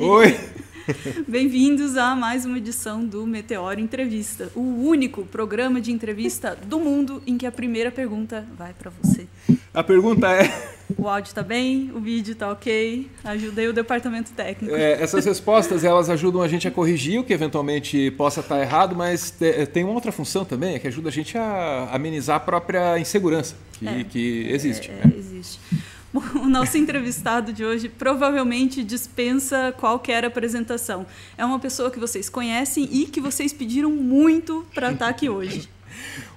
Oi! Bem-vindos a mais uma edição do Meteoro Entrevista, o único programa de entrevista do mundo em que a primeira pergunta vai para você. A pergunta é: o áudio está bem, o vídeo está ok, ajudei o departamento técnico. É, essas respostas elas ajudam a gente a corrigir o que eventualmente possa estar errado, mas tem uma outra função também, é que ajuda a gente a amenizar a própria insegurança que, é, que existe. É, né? Existe. o nosso entrevistado de hoje provavelmente dispensa qualquer apresentação. É uma pessoa que vocês conhecem e que vocês pediram muito para estar aqui hoje.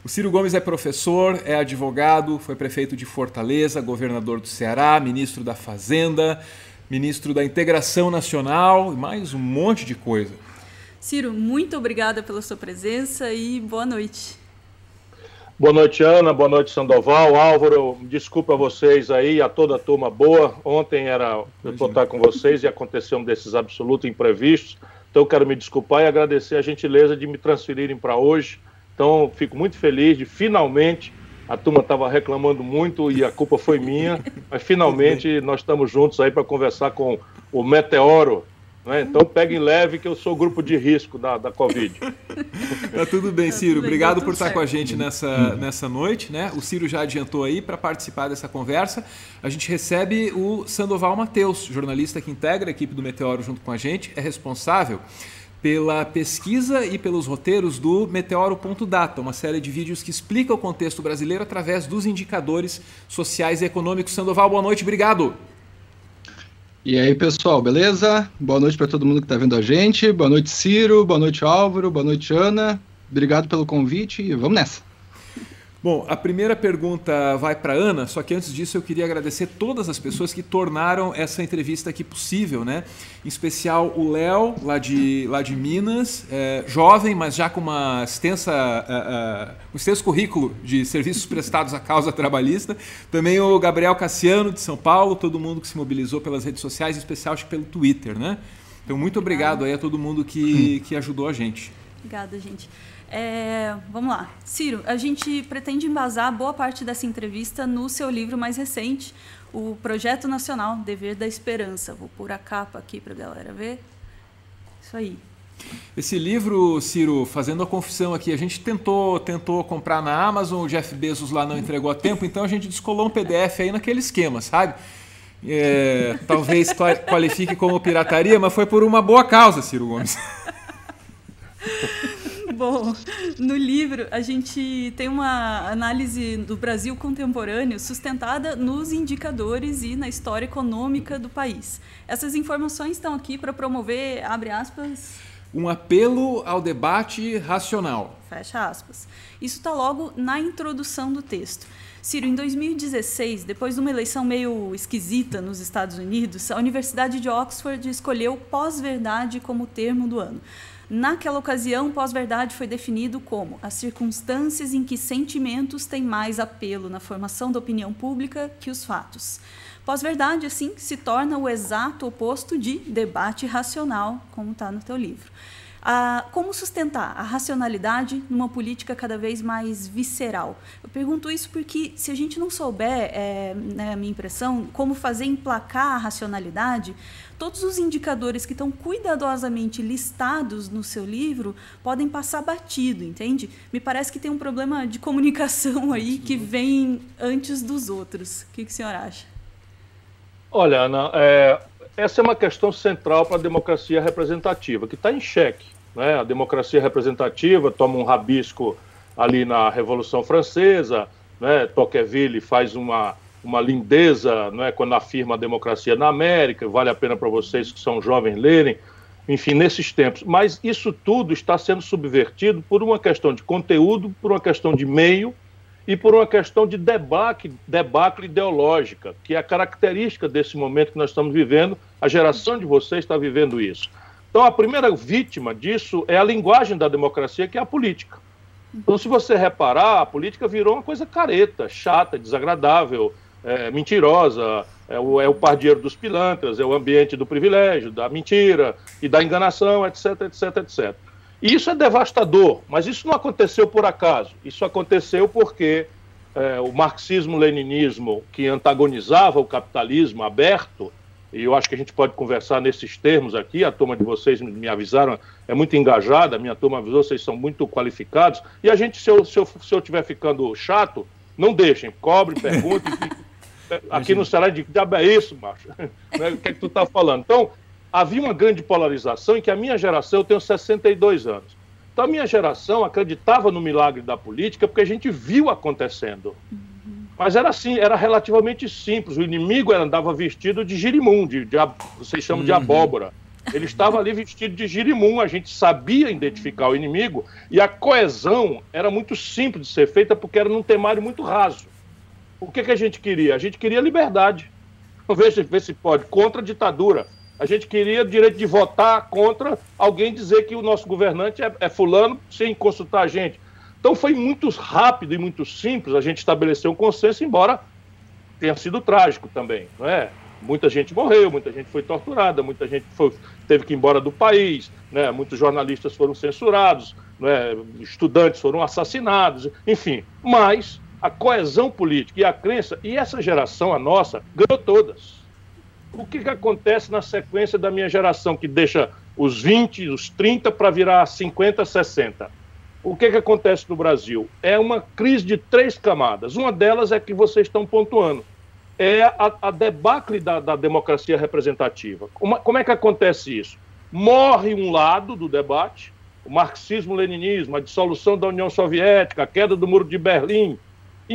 O Ciro Gomes é professor, é advogado, foi prefeito de Fortaleza, governador do Ceará, ministro da Fazenda, ministro da Integração Nacional e mais um monte de coisa. Ciro, muito obrigada pela sua presença e boa noite. Boa noite, Ana. Boa noite, Sandoval. Álvaro, desculpa a vocês aí, a toda a turma boa. Ontem era eu estar com vocês e aconteceu um desses absolutos imprevistos. Então, eu quero me desculpar e agradecer a gentileza de me transferirem para hoje. Então, fico muito feliz de finalmente. A turma estava reclamando muito e a culpa foi minha, mas finalmente nós estamos juntos aí para conversar com o Meteoro, né? Então peguem leve que eu sou grupo de risco da, da Covid. tá tudo bem, tá Ciro. Tudo Obrigado bem, por estar certo. com a gente nessa, nessa noite. Né? O Ciro já adiantou aí para participar dessa conversa. A gente recebe o Sandoval Mateus, jornalista que integra a equipe do Meteoro junto com a gente, é responsável pela pesquisa e pelos roteiros do Meteoro.data, uma série de vídeos que explica o contexto brasileiro através dos indicadores sociais e econômicos. Sandoval, boa noite, obrigado. E aí, pessoal, beleza? Boa noite para todo mundo que está vendo a gente. Boa noite, Ciro. Boa noite, Álvaro. Boa noite, Ana. Obrigado pelo convite e vamos nessa. Bom, a primeira pergunta vai para Ana, só que antes disso eu queria agradecer todas as pessoas que tornaram essa entrevista aqui possível, né? Em especial o Léo, lá de, lá de Minas, é, jovem, mas já com uma extensa, uh, uh, um extenso currículo de serviços prestados à causa trabalhista. Também o Gabriel Cassiano, de São Paulo, todo mundo que se mobilizou pelas redes sociais, em especial acho que pelo Twitter, né? Então, muito obrigado aí a todo mundo que, que ajudou a gente. Obrigada, gente. É, vamos lá. Ciro, a gente pretende embasar boa parte dessa entrevista no seu livro mais recente, o Projeto Nacional Dever da Esperança. Vou pôr a capa aqui para a galera ver. Isso aí. Esse livro, Ciro, fazendo a confissão aqui, a gente tentou, tentou comprar na Amazon, o Jeff Bezos lá não entregou a tempo, então a gente descolou um PDF aí naquele esquema, sabe? É, talvez qualifique como pirataria, mas foi por uma boa causa, Ciro Gomes. Bom, no livro a gente tem uma análise do Brasil contemporâneo sustentada nos indicadores e na história econômica do país. Essas informações estão aqui para promover, abre aspas, um apelo ao debate racional. Fecha aspas. Isso está logo na introdução do texto. Ciro, em 2016, depois de uma eleição meio esquisita nos Estados Unidos, a Universidade de Oxford escolheu pós-verdade como termo do ano. Naquela ocasião, pós-verdade foi definido como as circunstâncias em que sentimentos têm mais apelo na formação da opinião pública que os fatos. Pós-verdade, assim, se torna o exato oposto de debate racional, como está no teu livro. Ah, como sustentar a racionalidade numa política cada vez mais visceral? Eu pergunto isso porque, se a gente não souber, é, né, a minha impressão, como fazer emplacar a racionalidade, todos os indicadores que estão cuidadosamente listados no seu livro podem passar batido, entende? Me parece que tem um problema de comunicação aí que vem antes dos outros. O que, que o senhor acha? Olha, Ana, é, essa é uma questão central para a democracia representativa, que está em xeque. Né? A democracia representativa toma um rabisco ali na Revolução Francesa, né? Tocqueville faz uma uma lindeza não é, quando afirma a democracia na América, vale a pena para vocês que são jovens lerem, enfim, nesses tempos. Mas isso tudo está sendo subvertido por uma questão de conteúdo, por uma questão de meio e por uma questão de debacle, debacle ideológica, que é a característica desse momento que nós estamos vivendo, a geração de vocês está vivendo isso. Então, a primeira vítima disso é a linguagem da democracia, que é a política. Então, se você reparar, a política virou uma coisa careta, chata, desagradável, é, mentirosa, é o, é o pardieiro dos pilantras, é o ambiente do privilégio, da mentira e da enganação, etc, etc, etc. E isso é devastador, mas isso não aconteceu por acaso. Isso aconteceu porque é, o marxismo-leninismo, que antagonizava o capitalismo aberto, e eu acho que a gente pode conversar nesses termos aqui, a turma de vocês me avisaram, é muito engajada, a minha turma avisou, vocês são muito qualificados, e a gente, se eu estiver se eu, se eu ficando chato, não deixem, cobre, pergunte, aqui no Ceará, de que diabo é isso, macho? Né, o que é que tu está falando? Então, havia uma grande polarização em que a minha geração, eu tenho 62 anos, então a minha geração acreditava no milagre da política porque a gente viu acontecendo. Mas era assim, era relativamente simples. O inimigo andava vestido de girimum, de, de vocês chamam de uhum. abóbora. Ele estava ali vestido de girimum, a gente sabia identificar o inimigo e a coesão era muito simples de ser feita porque era num temário muito raso. O que, que a gente queria? A gente queria liberdade. Veja, vê se pode, contra a ditadura. A gente queria direito de votar contra alguém dizer que o nosso governante é, é fulano sem consultar a gente. Então foi muito rápido e muito simples a gente estabelecer um consenso, embora tenha sido trágico também, não é? Muita gente morreu, muita gente foi torturada, muita gente foi, teve que ir embora do país, né? muitos jornalistas foram censurados, né? estudantes foram assassinados, enfim. Mas a coesão política e a crença, e essa geração, a nossa, ganhou todas. O que, que acontece na sequência da minha geração, que deixa os 20, os 30 para virar 50, 60? o que, que acontece no Brasil? É uma crise de três camadas. Uma delas é que vocês estão pontuando. É a, a debacle da, da, democracia representativa. Como, como é que acontece isso? Morre um lado do debate, o marxismo-leninismo, a dissolução da União Soviética, a queda do Muro de Berlim,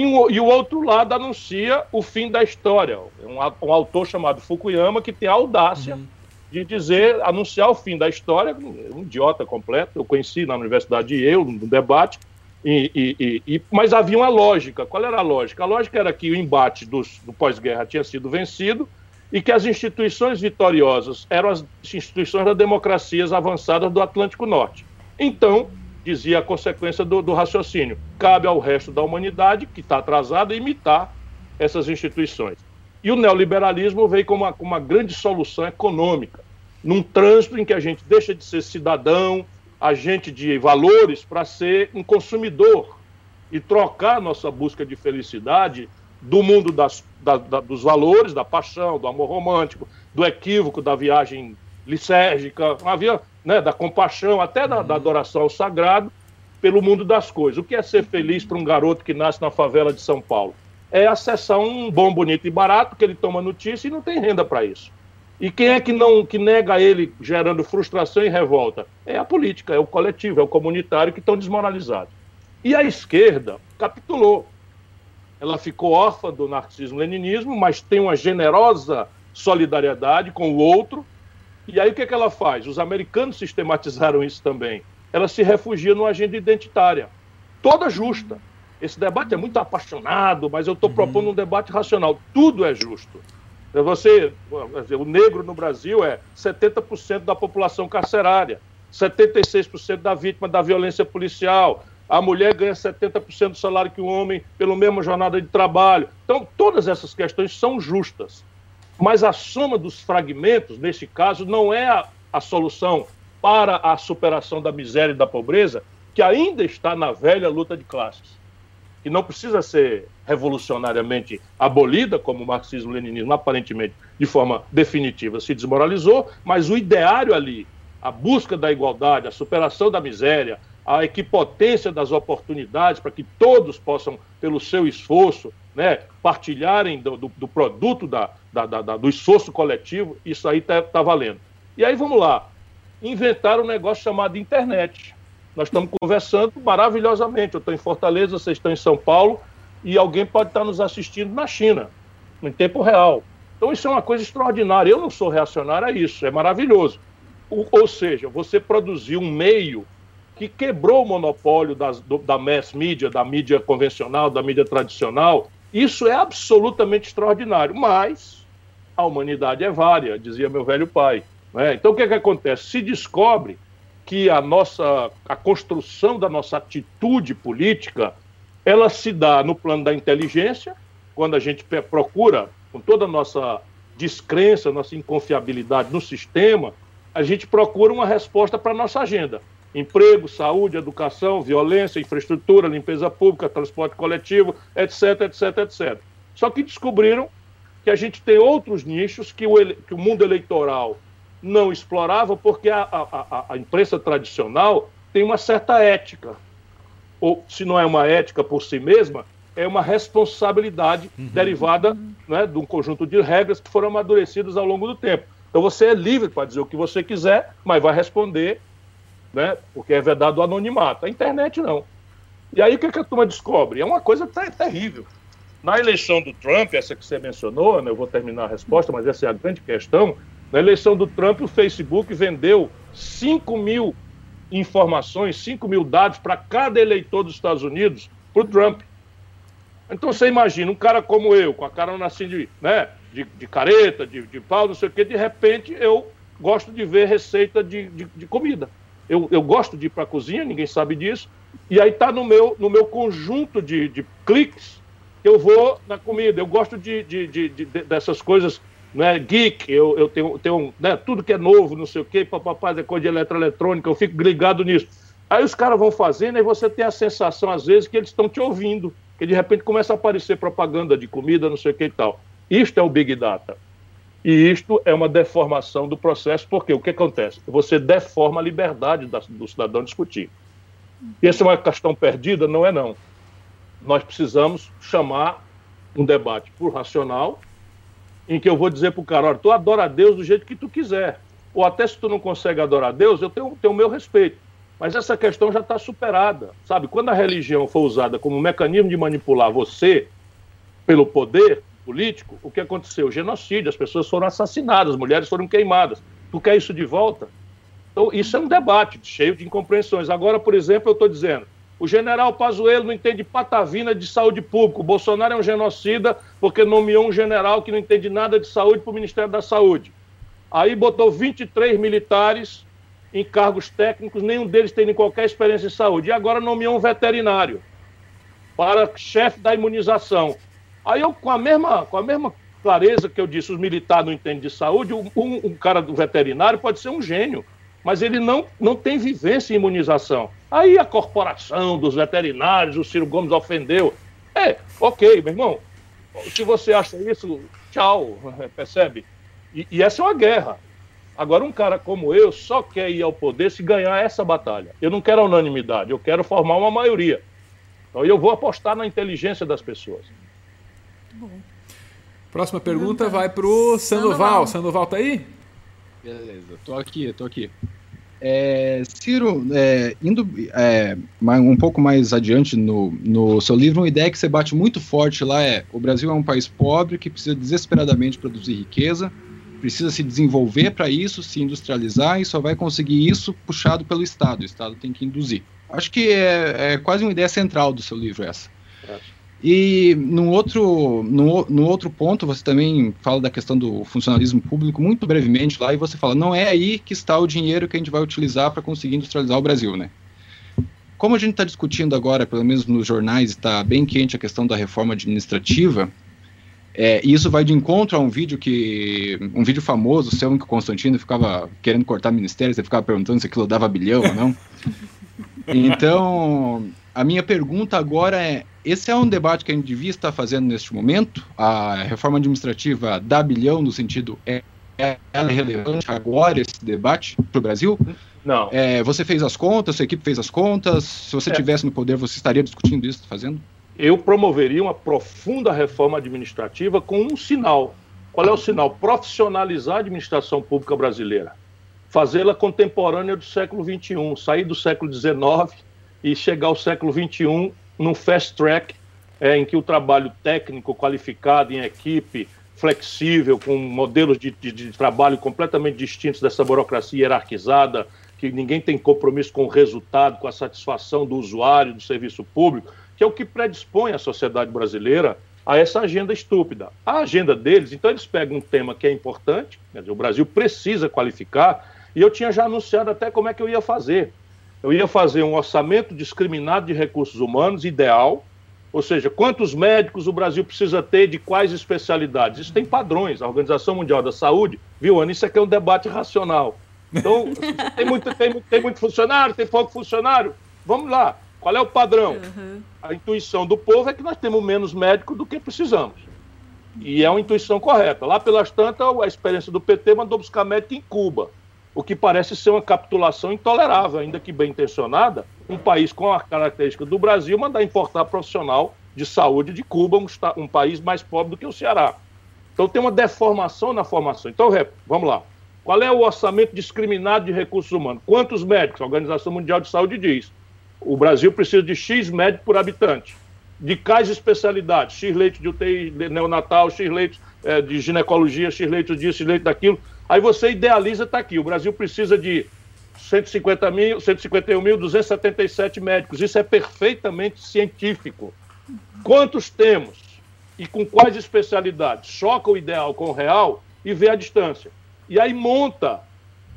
e, e o outro lado anuncia o fim da história. Um, um autor chamado Fukuyama que tem a audácia uhum de dizer, anunciar o fim da história, um idiota completo, eu conheci na Universidade de Yale, no debate, e, e, e, mas havia uma lógica. Qual era a lógica? A lógica era que o embate dos, do pós-guerra tinha sido vencido e que as instituições vitoriosas eram as instituições das democracias avançadas do Atlântico Norte. Então, dizia a consequência do, do raciocínio, cabe ao resto da humanidade, que está atrasada, imitar essas instituições. E o neoliberalismo veio como uma, uma grande solução econômica, num trânsito em que a gente deixa de ser cidadão, agente de valores, para ser um consumidor e trocar nossa busca de felicidade do mundo das, da, da, dos valores, da paixão, do amor romântico, do equívoco, da viagem lisérgica, havia, né, da compaixão, até da, da uhum. adoração ao sagrado, pelo mundo das coisas. O que é ser feliz para um garoto que nasce na favela de São Paulo? é acessar um bom, bonito e barato, que ele toma notícia e não tem renda para isso. E quem é que não que nega ele gerando frustração e revolta? É a política, é o coletivo, é o comunitário que estão desmoralizados. E a esquerda capitulou. Ela ficou órfã do narcisismo-leninismo, mas tem uma generosa solidariedade com o outro. E aí o que, é que ela faz? Os americanos sistematizaram isso também. Ela se refugia numa agenda identitária, toda justa esse debate é muito apaixonado, mas eu estou uhum. propondo um debate racional. Tudo é justo. Você, o negro no Brasil é 70% da população carcerária, 76% da vítima da violência policial. A mulher ganha 70% do salário que o homem pela mesma jornada de trabalho. Então, todas essas questões são justas. Mas a soma dos fragmentos, nesse caso, não é a, a solução para a superação da miséria e da pobreza, que ainda está na velha luta de classes que não precisa ser revolucionariamente abolida, como o marxismo-leninismo aparentemente de forma definitiva se desmoralizou, mas o ideário ali, a busca da igualdade, a superação da miséria, a equipotência das oportunidades para que todos possam, pelo seu esforço, né, partilharem do, do, do produto da, da, da, do esforço coletivo, isso aí está tá valendo. E aí vamos lá, inventaram um negócio chamado internet. Nós estamos conversando maravilhosamente. Eu estou em Fortaleza, vocês estão em São Paulo e alguém pode estar nos assistindo na China, em tempo real. Então isso é uma coisa extraordinária. Eu não sou reacionário a isso, é maravilhoso. O, ou seja, você produziu um meio que quebrou o monopólio das, do, da mass media, da mídia convencional, da mídia tradicional. Isso é absolutamente extraordinário. Mas a humanidade é vária, dizia meu velho pai. Né? Então o que, é que acontece? Se descobre que a nossa a construção da nossa atitude política ela se dá no plano da inteligência, quando a gente procura com toda a nossa descrença, nossa inconfiabilidade no sistema, a gente procura uma resposta para a nossa agenda. Emprego, saúde, educação, violência, infraestrutura, limpeza pública, transporte coletivo, etc, etc, etc. Só que descobriram que a gente tem outros nichos que o, que o mundo eleitoral não explorava, porque a, a, a, imprensa tradicional tem uma certa ética. Ou, se não é uma ética por si mesma, é uma responsabilidade uhum. derivada né, de um conjunto de regras que foram amadurecidas ao longo do tempo. Então você é livre para dizer o que você quiser, mas vai responder, né, porque é vedado o anonimato. A internet não. E aí o que, que a turma descobre? É uma coisa terrível. Na eleição do Trump, essa que você mencionou, né, eu vou terminar a resposta, mas essa é a grande questão. Na eleição do Trump, o Facebook vendeu 5 mil informações, 5 mil dados para cada eleitor dos Estados Unidos para o Trump. Então você imagina, um cara como eu, com a cara assim de, né, de, de careta, de, de pau, não sei o quê, de repente eu gosto de ver receita de, de, de comida. Eu, eu gosto de ir para a cozinha, ninguém sabe disso, e aí está no meu, no meu conjunto de, de cliques que eu vou na comida. Eu gosto de, de, de, de dessas coisas né, geek, eu, eu tenho, tenho né, tudo que é novo, não sei o quê, papapá, é coisa de eletroeletrônica, eu fico ligado nisso. Aí os caras vão fazendo e você tem a sensação, às vezes, que eles estão te ouvindo que de repente começa a aparecer propaganda de comida, não sei o que e tal. Isto é o Big Data. E isto é uma deformação do processo, porque o que acontece? Você deforma a liberdade do cidadão discutir. Essa é uma questão perdida? Não é não. Nós precisamos chamar um debate por racional, em que eu vou dizer para o cara, olha, tu adora a Deus do jeito que tu quiser. Ou até se tu não consegue adorar a Deus, eu tenho, tenho o meu respeito. Mas essa questão já está superada, sabe? Quando a religião for usada como mecanismo de manipular você pelo poder político, o que aconteceu? Genocídio, as pessoas foram assassinadas, as mulheres foram queimadas. Tu quer isso de volta? Então, isso é um debate cheio de incompreensões. Agora, por exemplo, eu estou dizendo, o general Pazuello não entende patavina de saúde pública. O Bolsonaro é um genocida porque nomeou um general que não entende nada de saúde para o Ministério da Saúde. Aí botou 23 militares em cargos técnicos, nenhum deles tem qualquer experiência em saúde. E agora nomeou um veterinário para chefe da imunização. Aí eu, com a mesma, com a mesma clareza que eu disse, os militares não entendem de saúde, um, um cara do veterinário pode ser um gênio, mas ele não, não tem vivência em imunização. Aí a corporação dos veterinários, o Ciro Gomes ofendeu. É, ok, meu irmão, se você acha isso, tchau, percebe? E, e essa é uma guerra. Agora, um cara como eu só quer ir ao poder se ganhar essa batalha. Eu não quero a unanimidade, eu quero formar uma maioria. Então, eu vou apostar na inteligência das pessoas. Bom. Próxima pergunta vai para o Sandoval. Sandoval está aí? Beleza, estou aqui, estou aqui. É, Ciro, é, indo é, um pouco mais adiante no, no seu livro, uma ideia que você bate muito forte lá é: o Brasil é um país pobre que precisa desesperadamente produzir riqueza, precisa se desenvolver para isso, se industrializar e só vai conseguir isso puxado pelo Estado. O Estado tem que induzir. Acho que é, é quase uma ideia central do seu livro essa. É. E no outro, no, outro ponto, você também fala da questão do funcionalismo público muito brevemente lá, e você fala, não é aí que está o dinheiro que a gente vai utilizar para conseguir industrializar o Brasil, né? Como a gente está discutindo agora, pelo menos nos jornais, está bem quente a questão da reforma administrativa, é, e isso vai de encontro a um vídeo que. um vídeo famoso, seu em que o Constantino ficava querendo cortar ministério, você ficava perguntando se aquilo dava bilhão ou não. Então, a minha pergunta agora é: esse é um debate que a gente devia estar fazendo neste momento? A reforma administrativa dá bilhão no sentido é, é é relevante agora esse debate para o Brasil? Não. É, você fez as contas, sua equipe fez as contas. Se você é. tivesse no poder, você estaria discutindo isso, fazendo? eu promoveria uma profunda reforma administrativa com um sinal. Qual é o sinal? Profissionalizar a administração pública brasileira. Fazê-la contemporânea do século XXI, sair do século XIX e chegar ao século XXI num fast track é, em que o trabalho técnico, qualificado, em equipe, flexível, com modelos de, de, de trabalho completamente distintos dessa burocracia hierarquizada, que ninguém tem compromisso com o resultado, com a satisfação do usuário do serviço público, que é o que predispõe a sociedade brasileira a essa agenda estúpida. A agenda deles, então eles pegam um tema que é importante, dizer, o Brasil precisa qualificar, e eu tinha já anunciado até como é que eu ia fazer. Eu ia fazer um orçamento discriminado de recursos humanos ideal, ou seja, quantos médicos o Brasil precisa ter de quais especialidades? Isso tem padrões. A Organização Mundial da Saúde, viu, Ana? Isso aqui é um debate racional. Então, tem muito, tem, tem muito funcionário, tem pouco funcionário. Vamos lá. Qual é o padrão? Uhum. A intuição do povo é que nós temos menos médico do que precisamos. E é uma intuição correta. Lá pelas tantas, a experiência do PT mandou buscar médico em Cuba, o que parece ser uma capitulação intolerável, ainda que bem intencionada. Um país com a característica do Brasil mandar importar profissional de saúde de Cuba, um, um país mais pobre do que o Ceará. Então tem uma deformação na formação. Então, vamos lá. Qual é o orçamento discriminado de recursos humanos? Quantos médicos? A Organização Mundial de Saúde diz. O Brasil precisa de X médicos por habitante. De quais especialidades? X leitos de UTI neonatal, X leitos é, de ginecologia, X leitos disso, X leitos daquilo. Aí você idealiza, está aqui. O Brasil precisa de 150 mil, 151.277 médicos. Isso é perfeitamente científico. Quantos temos? E com quais especialidades? Choca o ideal com o real e vê a distância e aí monta,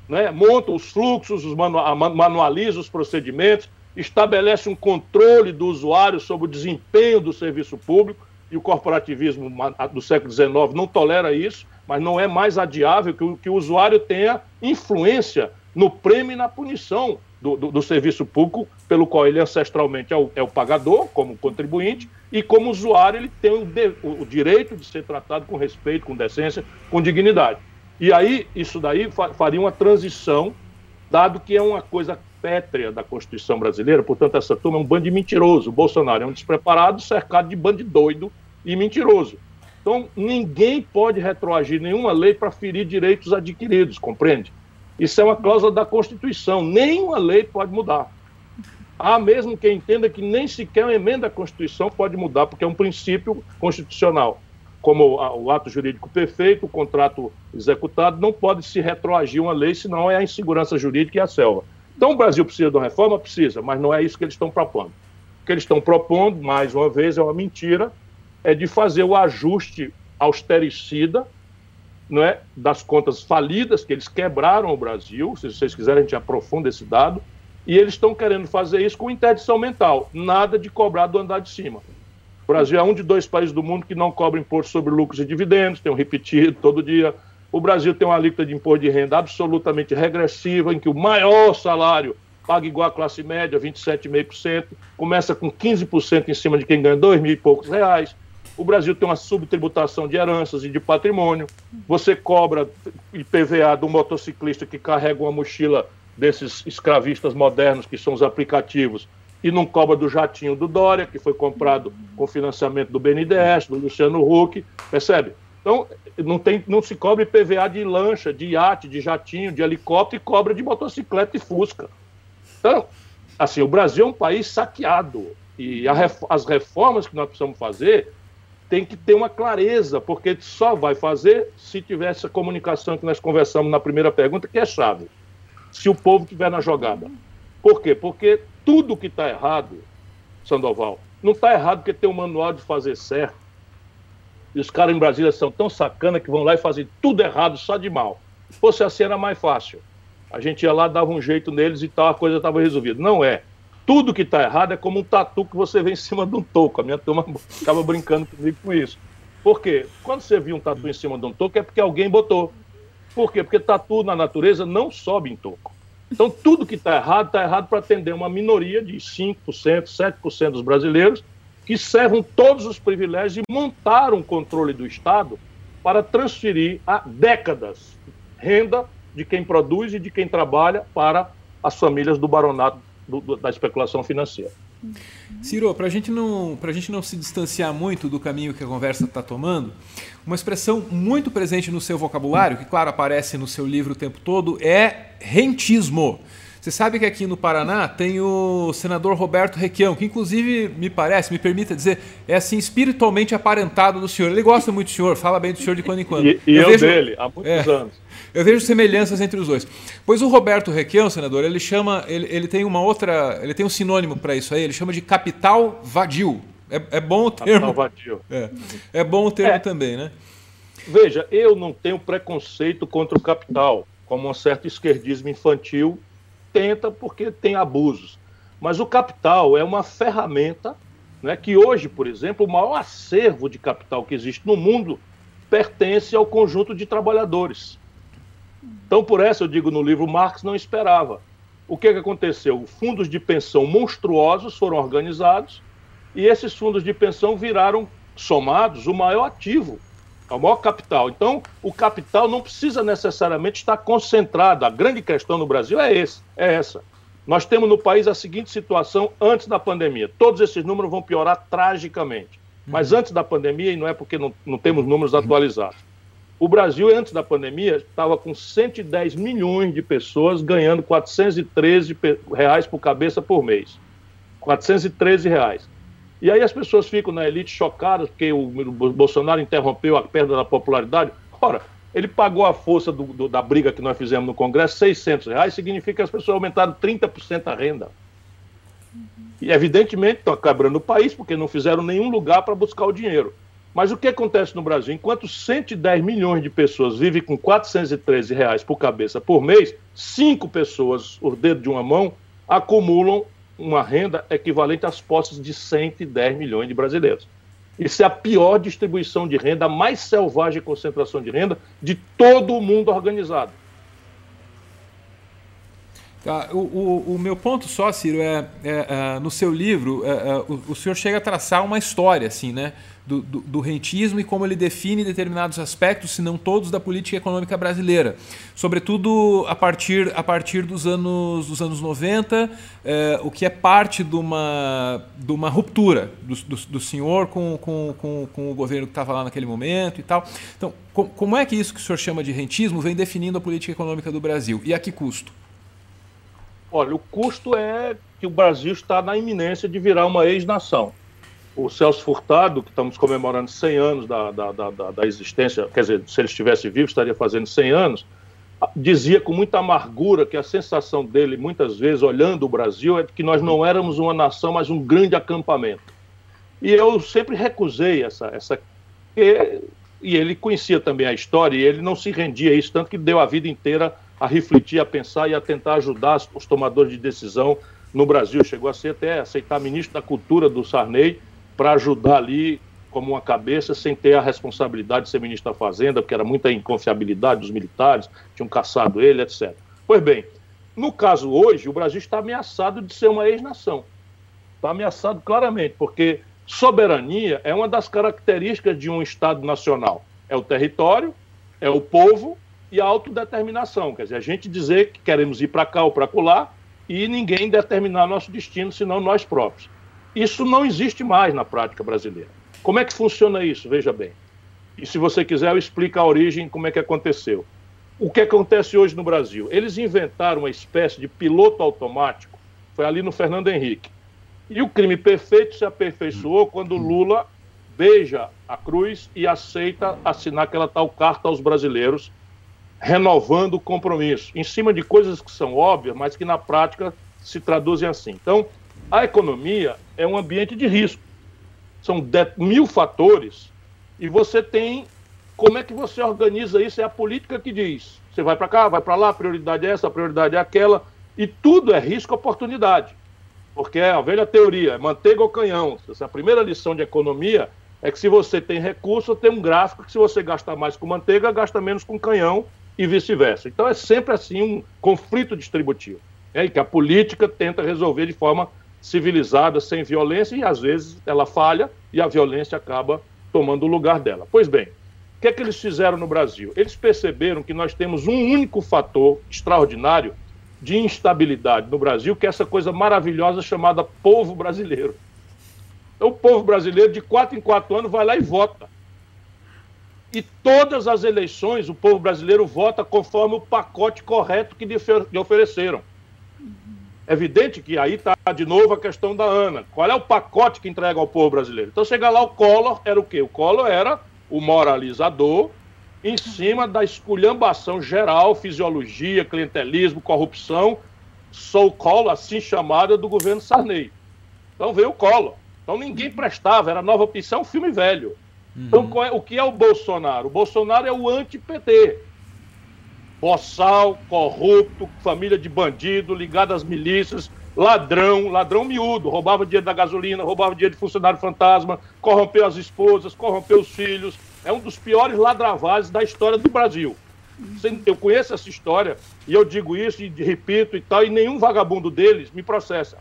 né, monta os fluxos, os manu manualiza os procedimentos, estabelece um controle do usuário sobre o desempenho do serviço público, e o corporativismo do século XIX não tolera isso, mas não é mais adiável que o, que o usuário tenha influência no prêmio e na punição do, do, do, serviço público, pelo qual ele ancestralmente é o, é o, pagador, como contribuinte, e como usuário ele tem o, de, o direito de ser tratado com respeito, com decência, com dignidade. E aí, isso daí faria uma transição, dado que é uma coisa pétrea da Constituição brasileira, portanto, essa turma é um bando de mentiroso. O Bolsonaro é um despreparado cercado de bando de doido e mentiroso. Então, ninguém pode retroagir nenhuma lei para ferir direitos adquiridos, compreende? Isso é uma cláusula da Constituição. Nenhuma lei pode mudar. Há mesmo quem entenda que nem sequer uma emenda à Constituição pode mudar, porque é um princípio constitucional como o ato jurídico perfeito, o contrato executado, não pode se retroagir uma lei, senão é a insegurança jurídica e a selva. Então o Brasil precisa de uma reforma? Precisa, mas não é isso que eles estão propondo. O que eles estão propondo, mais uma vez, é uma mentira, é de fazer o ajuste austericida não é, das contas falidas, que eles quebraram o Brasil, se vocês quiserem a gente aprofunda esse dado, e eles estão querendo fazer isso com interdição mental, nada de cobrar do andar de cima. O Brasil é um de dois países do mundo que não cobra imposto sobre lucros e dividendos, tem um repetido todo dia. O Brasil tem uma alíquota de imposto de renda absolutamente regressiva, em que o maior salário paga igual à classe média, 27,5%, começa com 15% em cima de quem ganha dois mil e poucos reais. O Brasil tem uma subtributação de heranças e de patrimônio. Você cobra IPVA do motociclista que carrega uma mochila desses escravistas modernos, que são os aplicativos, e não cobra do jatinho do Dória, que foi comprado com financiamento do BNDES, do Luciano Huck, percebe? Então, não, tem, não se cobra PVA de lancha, de iate, de jatinho, de helicóptero e cobra de motocicleta e fusca. Então, assim, o Brasil é um país saqueado e ref, as reformas que nós precisamos fazer tem que ter uma clareza, porque só vai fazer se tiver essa comunicação que nós conversamos na primeira pergunta, que é chave. Se o povo estiver na jogada. Por quê? Porque tudo que está errado, Sandoval, não está errado porque tem um manual de fazer certo. E os caras em Brasília são tão sacana que vão lá e fazem tudo errado só de mal. Se fosse assim era mais fácil. A gente ia lá, dava um jeito neles e tal, a coisa estava resolvida. Não é. Tudo que está errado é como um tatu que você vê em cima de um toco. A minha turma ficava brincando comigo com isso. Por quê? Quando você viu um tatu em cima de um toco é porque alguém botou. Por quê? Porque tatu na natureza não sobe em toco. Então, tudo que está errado, está errado para atender uma minoria de 5%, 7% dos brasileiros que servam todos os privilégios e montaram um controle do Estado para transferir há décadas renda de quem produz e de quem trabalha para as famílias do baronato do, do, da especulação financeira. Ciro, para gente não, a gente não se distanciar muito do caminho que a conversa está tomando, uma expressão muito presente no seu vocabulário, que claro aparece no seu livro o tempo todo, é rentismo. Você sabe que aqui no Paraná tem o senador Roberto Requião, que inclusive me parece, me permita dizer, é assim espiritualmente aparentado do senhor. Ele gosta muito do senhor, fala bem do senhor de quando em quando. E, e eu, eu vejo, dele, há muitos é, anos. Eu vejo semelhanças entre os dois. Pois o Roberto Requião, senador, ele chama, ele, ele tem uma outra, ele tem um sinônimo para isso aí, ele chama de capital vadio. É, é bom o termo. Capital vadio. É, é bom o termo é. também, né? Veja, eu não tenho preconceito contra o capital, como um certo esquerdismo infantil tenta porque tem abusos. Mas o capital é uma ferramenta né, que hoje, por exemplo, o maior acervo de capital que existe no mundo pertence ao conjunto de trabalhadores. Então, por essa, eu digo no livro, Marx não esperava. O que, que aconteceu? Fundos de pensão monstruosos foram organizados e esses fundos de pensão viraram, somados, o maior ativo É o maior capital. Então, o capital não precisa necessariamente estar concentrado. A grande questão no Brasil é, esse, é essa. Nós temos no país a seguinte situação antes da pandemia. Todos esses números vão piorar tragicamente. Mas uhum. antes da pandemia, e não é porque não, não temos números atualizados, o Brasil, antes da pandemia, estava com 110 milhões de pessoas ganhando 413 reais por cabeça por mês. 413 reais. E aí as pessoas ficam na elite chocadas porque o Bolsonaro interrompeu a perda da popularidade. Ora, ele pagou a força do, do, da briga que nós fizemos no Congresso, 600 reais, significa que as pessoas aumentaram 30% a renda. E evidentemente estão quebrando o país porque não fizeram nenhum lugar para buscar o dinheiro. Mas o que acontece no Brasil? Enquanto 110 milhões de pessoas vivem com 413 reais por cabeça por mês, cinco pessoas, o dedo de uma mão, acumulam uma renda equivalente às posses de 110 milhões de brasileiros. Isso é a pior distribuição de renda, a mais selvagem concentração de renda de todo o mundo organizado. Tá, o, o, o, meu ponto só, Ciro, é, é, é no seu livro, é, é, o, o, senhor chega a traçar uma história, assim, né? do, do, do, rentismo e como ele define determinados aspectos, se não todos, da política econômica brasileira. Sobretudo a partir, a partir dos, anos, dos anos 90, é, o que é parte de uma, de uma ruptura do, do, do senhor com, com, com, com, o governo que estava lá naquele momento e tal. Então, com, como é que isso que o senhor chama de rentismo vem definindo a política econômica do Brasil? E a que custo? Olha, o custo é que o Brasil está na iminência de virar uma ex-nação o Celso Furtado, que estamos comemorando 100 anos da, da, da, da, existência, quer dizer, se ele estivesse vivo, estaria fazendo 100 anos, dizia com muita amargura que a sensação dele, muitas vezes, olhando o Brasil, é que nós não éramos uma nação, mas um grande acampamento. E eu sempre recusei essa. essa e, e ele conhecia também a história, e ele não se rendia a isso, tanto que deu a vida inteira a refletir, a pensar e a tentar ajudar os tomadores de decisão no Brasil. Chegou a ser até aceitar ministro da Cultura do Sarney para ajudar ali como uma cabeça, sem ter a responsabilidade de ser ministro da Fazenda, porque era muita inconfiabilidade dos militares, tinham caçado ele, etc. Pois bem, no caso hoje, o Brasil está ameaçado de ser uma ex-nação. Está ameaçado claramente, porque soberania é uma das características de um Estado nacional. É o território, é o povo e autodeterminação. Quer dizer, a gente dizer que queremos ir para cá ou para colar e ninguém determinar nosso destino, senão nós próprios. Isso não existe mais na prática brasileira. Como é que funciona isso? Veja bem. E se você quiser, eu explico a origem, como é que aconteceu. O que acontece hoje no Brasil? Eles inventaram uma espécie de piloto automático, foi ali no Fernando Henrique. E o crime perfeito se aperfeiçoou quando Lula beija a cruz e aceita assinar aquela tal carta aos brasileiros, renovando o compromisso, em cima de coisas que são óbvias, mas que na prática se traduzem assim. Então, a economia é um ambiente de risco. São mil fatores e você tem. Como é que você organiza isso? É a política que diz. Você vai para cá, vai para lá, a prioridade é essa, prioridade é aquela. E tudo é risco-oportunidade. Porque é a velha teoria, é manteiga ou canhão. Essa é a primeira lição de economia é que se você tem recurso, tem um gráfico que se você gastar mais com manteiga, gasta menos com canhão e vice-versa. Então é sempre assim um conflito distributivo. É, que a política tenta resolver de forma civilizada, sem violência, e às vezes ela falha e a violência acaba tomando o lugar dela. Pois bem, o que é que eles fizeram no Brasil? Eles perceberam que nós temos um único fator extraordinário de instabilidade no Brasil, que é essa coisa maravilhosa chamada povo brasileiro. Então, o povo brasileiro, de quatro em quatro anos, vai lá e vota. E todas as eleições, o povo brasileiro vota conforme o pacote correto que lhe ofereceram. É evidente que aí está de novo a questão da ANA. Qual é o pacote que entrega ao povo brasileiro? Então, chega lá, o Collor era o quê? O Collor era o moralizador em cima da esculhambação geral, fisiologia, clientelismo, corrupção, sou Collor, assim chamada, do governo Sarney. Então veio o Collor. Então ninguém prestava, era nova opção, filme velho. Então, uhum. Então é, o que é o Bolsonaro? O Bolsonaro é o anti-PT boçal, corrupto, família de bandido, ligado às milícias, ladrão, ladrão miúdo, roubava dinheiro da gasolina, roubava dinheiro de funcionário fantasma, corrompeu as esposas, corrompeu os filhos. É um dos piores ladravazes da história do Brasil. Eu conheço essa história e eu digo isso e repito e tal, e nenhum vagabundo deles me processa.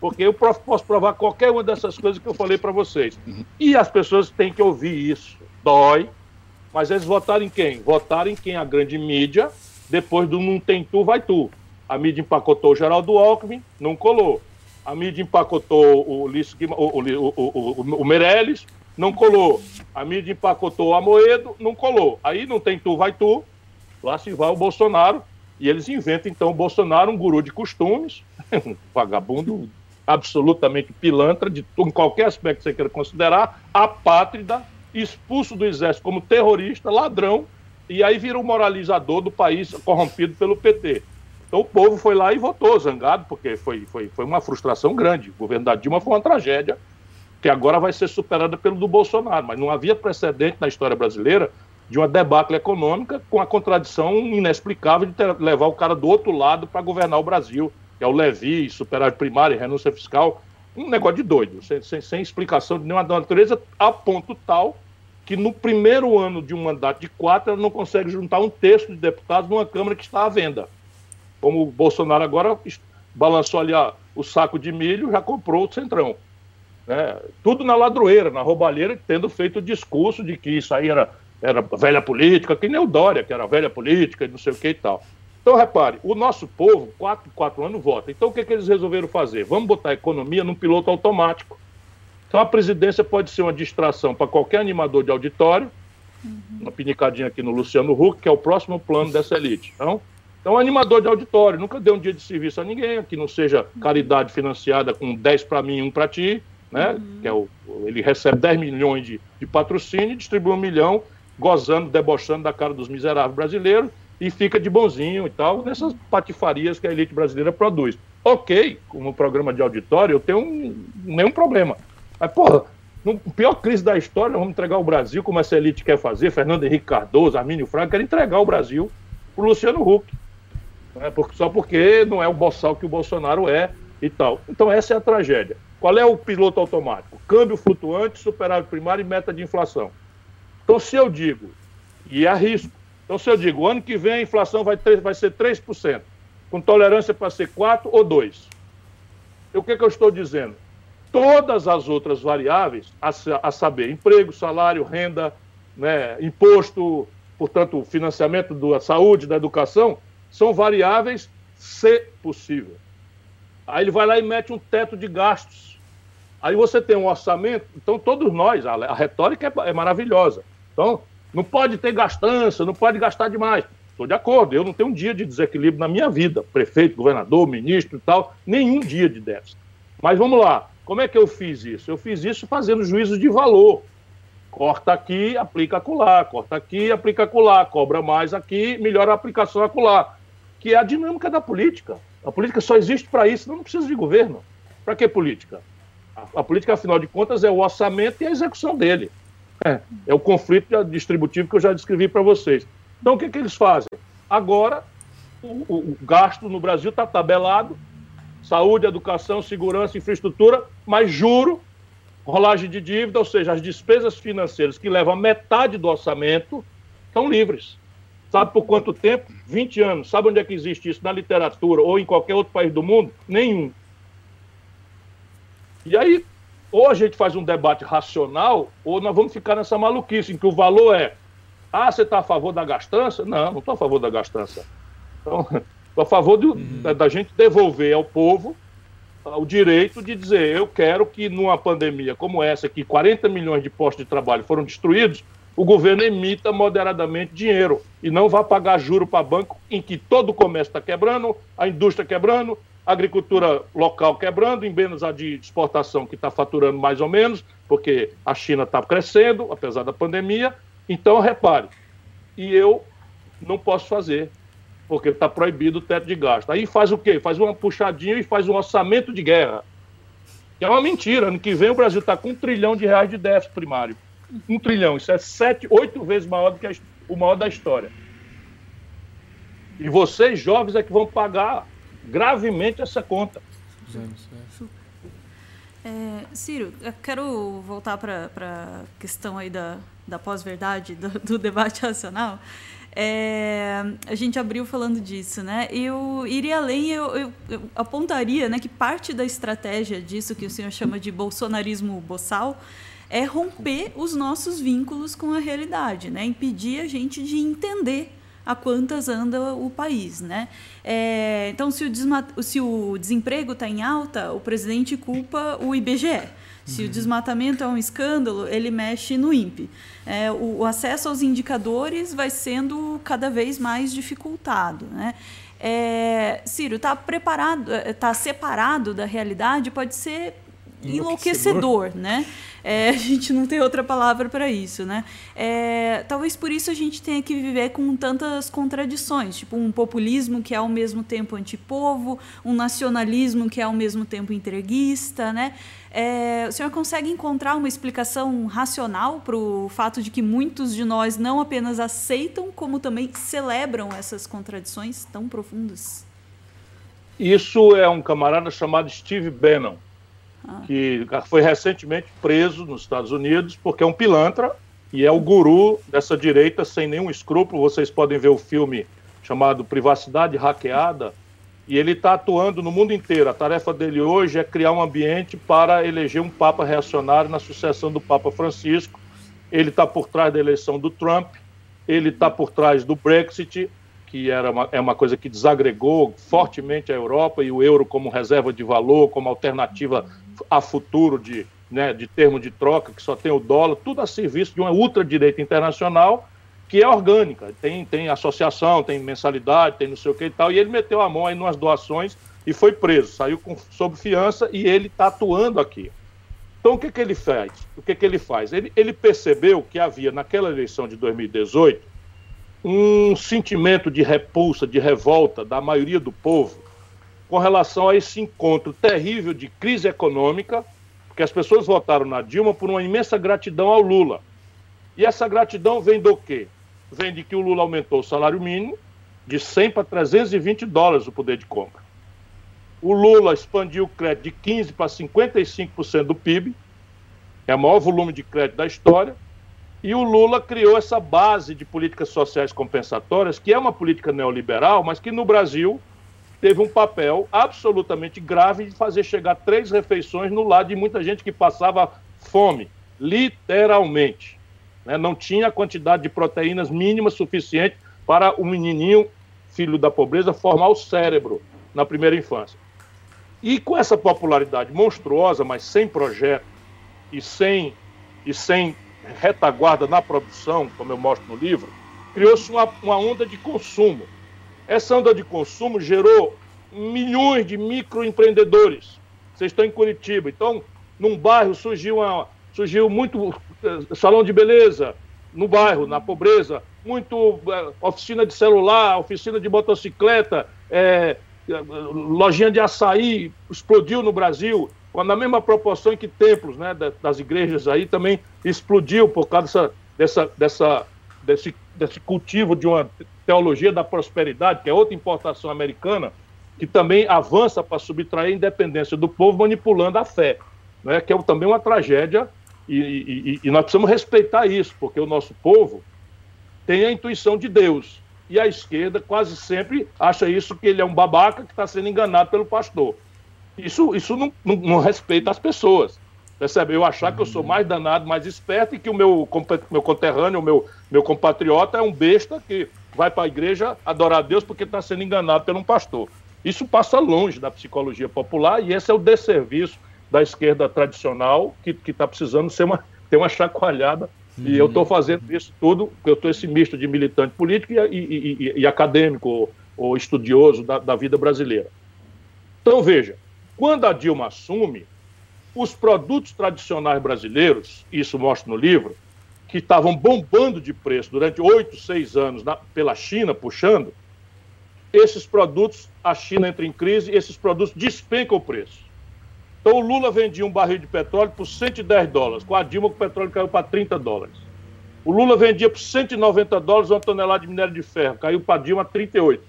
Porque eu posso provar qualquer uma dessas coisas que eu falei para vocês. Uhum. E as pessoas têm que ouvir isso. Dói, Mas eles votaram em quem? Votaram em quem a grande mídia, depois do não tem tu, vai tu. A mídia empacotou o Geraldo Alckmin, não colou. A mídia empacotou o, Lisso, o, o, o, o, Meirelles, não colou. A mídia empacotou o Amoedo, não colou. Aí não tem tu, vai tu. Lá se vai o Bolsonaro. E eles inventam, então, o Bolsonaro, um guru de costumes, um vagabundo absolutamente pilantra, de, em qualquer aspecto que você queira considerar, apátrida, expulso do exército como terrorista, ladrão, e aí vira o moralizador do país corrompido pelo PT. Então o povo foi lá e votou, zangado, porque foi, foi, foi uma frustração grande. O governo da Dilma foi uma tragédia, que agora vai ser superada pelo do Bolsonaro, mas não havia precedente na história brasileira de uma debacle econômica com a contradição inexplicável de ter, levar o cara do outro lado para governar o Brasil, que é o Levi, superávit primário e renúncia fiscal. Um negócio de doido, sem, sem, sem explicação de nenhuma natureza, a ponto tal que no primeiro ano de um mandato de quatro ela não consegue juntar um terço de deputados numa Câmara que está à venda. Como o Bolsonaro agora balançou ali ó, o saco de milho, já comprou o Centrão. Né? Tudo na ladroeira, na roubalheira, tendo feito o discurso de que isso aí era, era velha política, que nem o Dória, que era velha política e não sei o que e tal. Então, repare, o nosso povo, quatro, quatro anos, vota. Então, o que, que eles resolveram fazer? Vamos botar a economia num piloto automático. Então, a presidência pode ser uma distração para qualquer animador de auditório, uhum. uma pinicadinha aqui no Luciano Huck, que é o próximo plano dessa elite. Então, então, animador de auditório, nunca deu um dia de serviço a ninguém, que não seja caridade financiada com 10 para mim e 1 para ti, né? Uhum. Que é o, ele recebe 10 milhões de, de patrocínio e distribui um milhão, gozando, debochando da cara dos miseráveis brasileiros e fica de bonzinho e tal, nessas patifarias que a elite brasileira produz. Ok, como programa de auditório, eu tenho um, nenhum problema. Mas, porra, no pior crise da história, vamos entregar o Brasil como essa elite quer fazer, Fernando Henrique Cardoso, Armínio Franco, quer entregar o Brasil para Luciano Huck. Né? Só porque não é o boçal que o Bolsonaro é e tal. Então essa é a tragédia. Qual é o piloto automático? Câmbio flutuante, superávit primário e meta de inflação. Então se eu digo, e arrisco, então, se eu digo, ano que vem a inflação vai, ter, vai ser 3%, com tolerância para ser 4% ou 2%. O que, que eu estou dizendo? Todas as outras variáveis, a, a saber, emprego, salário, renda, né, imposto, portanto, financiamento da saúde, da educação, são variáveis se possível. Aí ele vai lá e mete um teto de gastos. Aí você tem um orçamento, então todos nós, a, retórica é, é maravilhosa. Então, não pode ter gastança, não pode gastar demais. Estou de acordo, eu não tenho um dia de desequilíbrio na minha vida, prefeito, governador, ministro e tal, nenhum dia de déficit. Mas vamos lá, como é que eu fiz isso? Eu fiz isso fazendo juízo de valor. Corta aqui, aplica acolá, corta aqui, aplica acolá, cobra mais aqui, melhora a aplicação acolá. Que é a dinâmica da política. A política só existe para isso, não precisa de governo. Para que política? A, a política, afinal de contas, é o orçamento e a execução dele. É, é o conflito distributivo que eu já descrevi para vocês. Então, o que, que eles fazem? Agora, o, o gasto no Brasil está tabelado, saúde, educação, segurança, infraestrutura, mas juro, rolagem de dívida, ou seja, as despesas financeiras que levam metade do orçamento estão livres. Sabe por quanto tempo? 20 anos. Sabe onde é que existe isso? Na literatura ou em qualquer outro país do mundo? Nenhum. E aí, ou a gente faz um debate racional, ou nós vamos ficar nessa maluquice, em que o valor é: ah, você está a favor da gastança? Não, não estou a favor da gastança. Então, estou a favor de, uhum. da, da gente devolver ao povo o direito de dizer: eu quero que numa pandemia como essa, que 40 milhões de postos de trabalho foram destruídos, o governo emita moderadamente dinheiro e não vá pagar juro para banco em que todo o comércio está quebrando, a indústria quebrando, agricultura local quebrando, em menos a de exportação que está faturando mais ou menos, porque a China está crescendo, apesar da pandemia. Então, repare, e eu não posso fazer, porque está proibido o teto de gasto. Aí faz o quê? Faz uma puxadinha e faz um orçamento de guerra. Que é uma mentira. Ano que vem o Brasil está com um trilhão de reais de déficit primário. Um trilhão. Isso é sete, oito vezes maior do que o maior da história. E vocês, jovens, é que vão pagar gravemente essa conta. É, Ciro, eu quero voltar para a questão aí da, da pós-verdade, do, do, debate racional. É, a gente abriu falando disso, né? Eu iria além, eu, eu, eu, apontaria né, que parte da estratégia disso que o senhor chama de bolsonarismo boçal é romper os nossos vínculos com a realidade, né? impedir a gente de entender a quantas anda o país. Né? É, então, se o, se o desemprego está em alta, o presidente culpa o IBGE. Se uhum. o desmatamento é um escândalo, ele mexe no INPE. É, o, o, acesso aos indicadores vai sendo cada vez mais dificultado. Né? É, Ciro, está preparado, está separado da realidade, pode ser enlouquecedor, né? É, a gente não tem outra palavra para isso, né? É, talvez por isso a gente tenha que viver com tantas contradições, tipo um populismo que é ao mesmo tempo antipovo, um nacionalismo que é ao mesmo tempo entreguista, né? É, o senhor consegue encontrar uma explicação racional para o fato de que muitos de nós não apenas aceitam, como também celebram essas contradições tão profundas? Isso é um camarada chamado Steve Bannon que foi recentemente preso nos Estados Unidos porque é um pilantra e é o guru dessa direita sem nenhum escrúpulo. Vocês podem ver o filme chamado Privacidade Hackeada e ele está atuando no mundo inteiro. A tarefa dele hoje é criar um ambiente para eleger um Papa reacionário na sucessão do Papa Francisco. Ele está por trás da eleição do Trump, ele está por trás do Brexit, que era uma, é uma coisa que desagregou fortemente a Europa e o euro como reserva de valor, como alternativa a futuro de, né, de termo de troca, que só tem o dólar, tudo a serviço de uma ultradireita internacional que é orgânica. Tem, tem associação, tem mensalidade, tem não sei o que e tal. E ele meteu a mão aí nas doações e foi preso. Saiu com, sob fiança e ele está atuando aqui. Então o que, que ele faz? O que, que ele faz? Ele, ele percebeu que havia naquela eleição de 2018 um sentimento de repulsa, de revolta da maioria do povo com relação a esse encontro terrível de crise econômica, porque as pessoas votaram na Dilma por uma imensa gratidão ao Lula. E essa gratidão vem do quê? Vem de que o Lula aumentou o salário mínimo de 100 para 320 dólares o poder de compra. O Lula expandiu o crédito de 15 para 55% do PIB, é o maior volume de crédito da história, e o Lula criou essa base de políticas sociais compensatórias, que é uma política neoliberal, mas que no Brasil teve um papel absolutamente grave de fazer chegar três refeições no lado de muita gente que passava fome, literalmente. Né? Não tinha a quantidade de proteínas mínima suficiente para o menininho, filho da pobreza, formar o cérebro na primeira infância. E com essa popularidade monstruosa, mas sem projeto e sem, e sem retaguarda na produção, como eu mostro no livro, criou-se uma, uma onda de consumo essa onda de consumo gerou milhões de microempreendedores. Vocês estão em Curitiba, então, num bairro surgiu, uma, surgiu muito uh, salão de beleza, no bairro, na pobreza, muito uh, oficina de celular, oficina de motocicleta, é, lojinha de açaí, explodiu no Brasil, na mesma proporção que templos né, das igrejas aí também explodiu por causa dessa, dessa, dessa, desse, desse cultivo de uma teologia da prosperidade, que é outra importação americana, que também avança para subtrair a independência do povo manipulando a fé, né? que é também uma tragédia, e, e, e nós precisamos respeitar isso, porque o nosso povo tem a intuição de Deus, e a esquerda quase sempre acha isso que ele é um babaca que está sendo enganado pelo pastor. Isso, isso não, não, não respeita as pessoas. Percebe? Eu achar que eu sou mais danado, mais esperto e que o meu, meu conterrâneo, o meu, meu compatriota é um besta que vai para a igreja adorar a Deus porque está sendo enganado por um pastor. Isso passa longe da psicologia popular e esse é o desserviço da esquerda tradicional que está precisando ser uma, ter uma chacoalhada. Uhum. E eu estou fazendo isso tudo, eu estou esse misto de militante político e, e, e, e acadêmico ou, ou estudioso da, da vida brasileira. Então, veja, quando a Dilma assume, os produtos tradicionais brasileiros, isso mostra no livro, que estavam bombando de preço durante oito, seis anos na, pela China, puxando, esses produtos, a China entra em crise esses produtos despencam o preço. Então o Lula vendia um barril de petróleo por 110 dólares, com a Dilma o petróleo caiu para 30 dólares. O Lula vendia por 190 dólares uma tonelada de minério de ferro, caiu para a Dilma 38.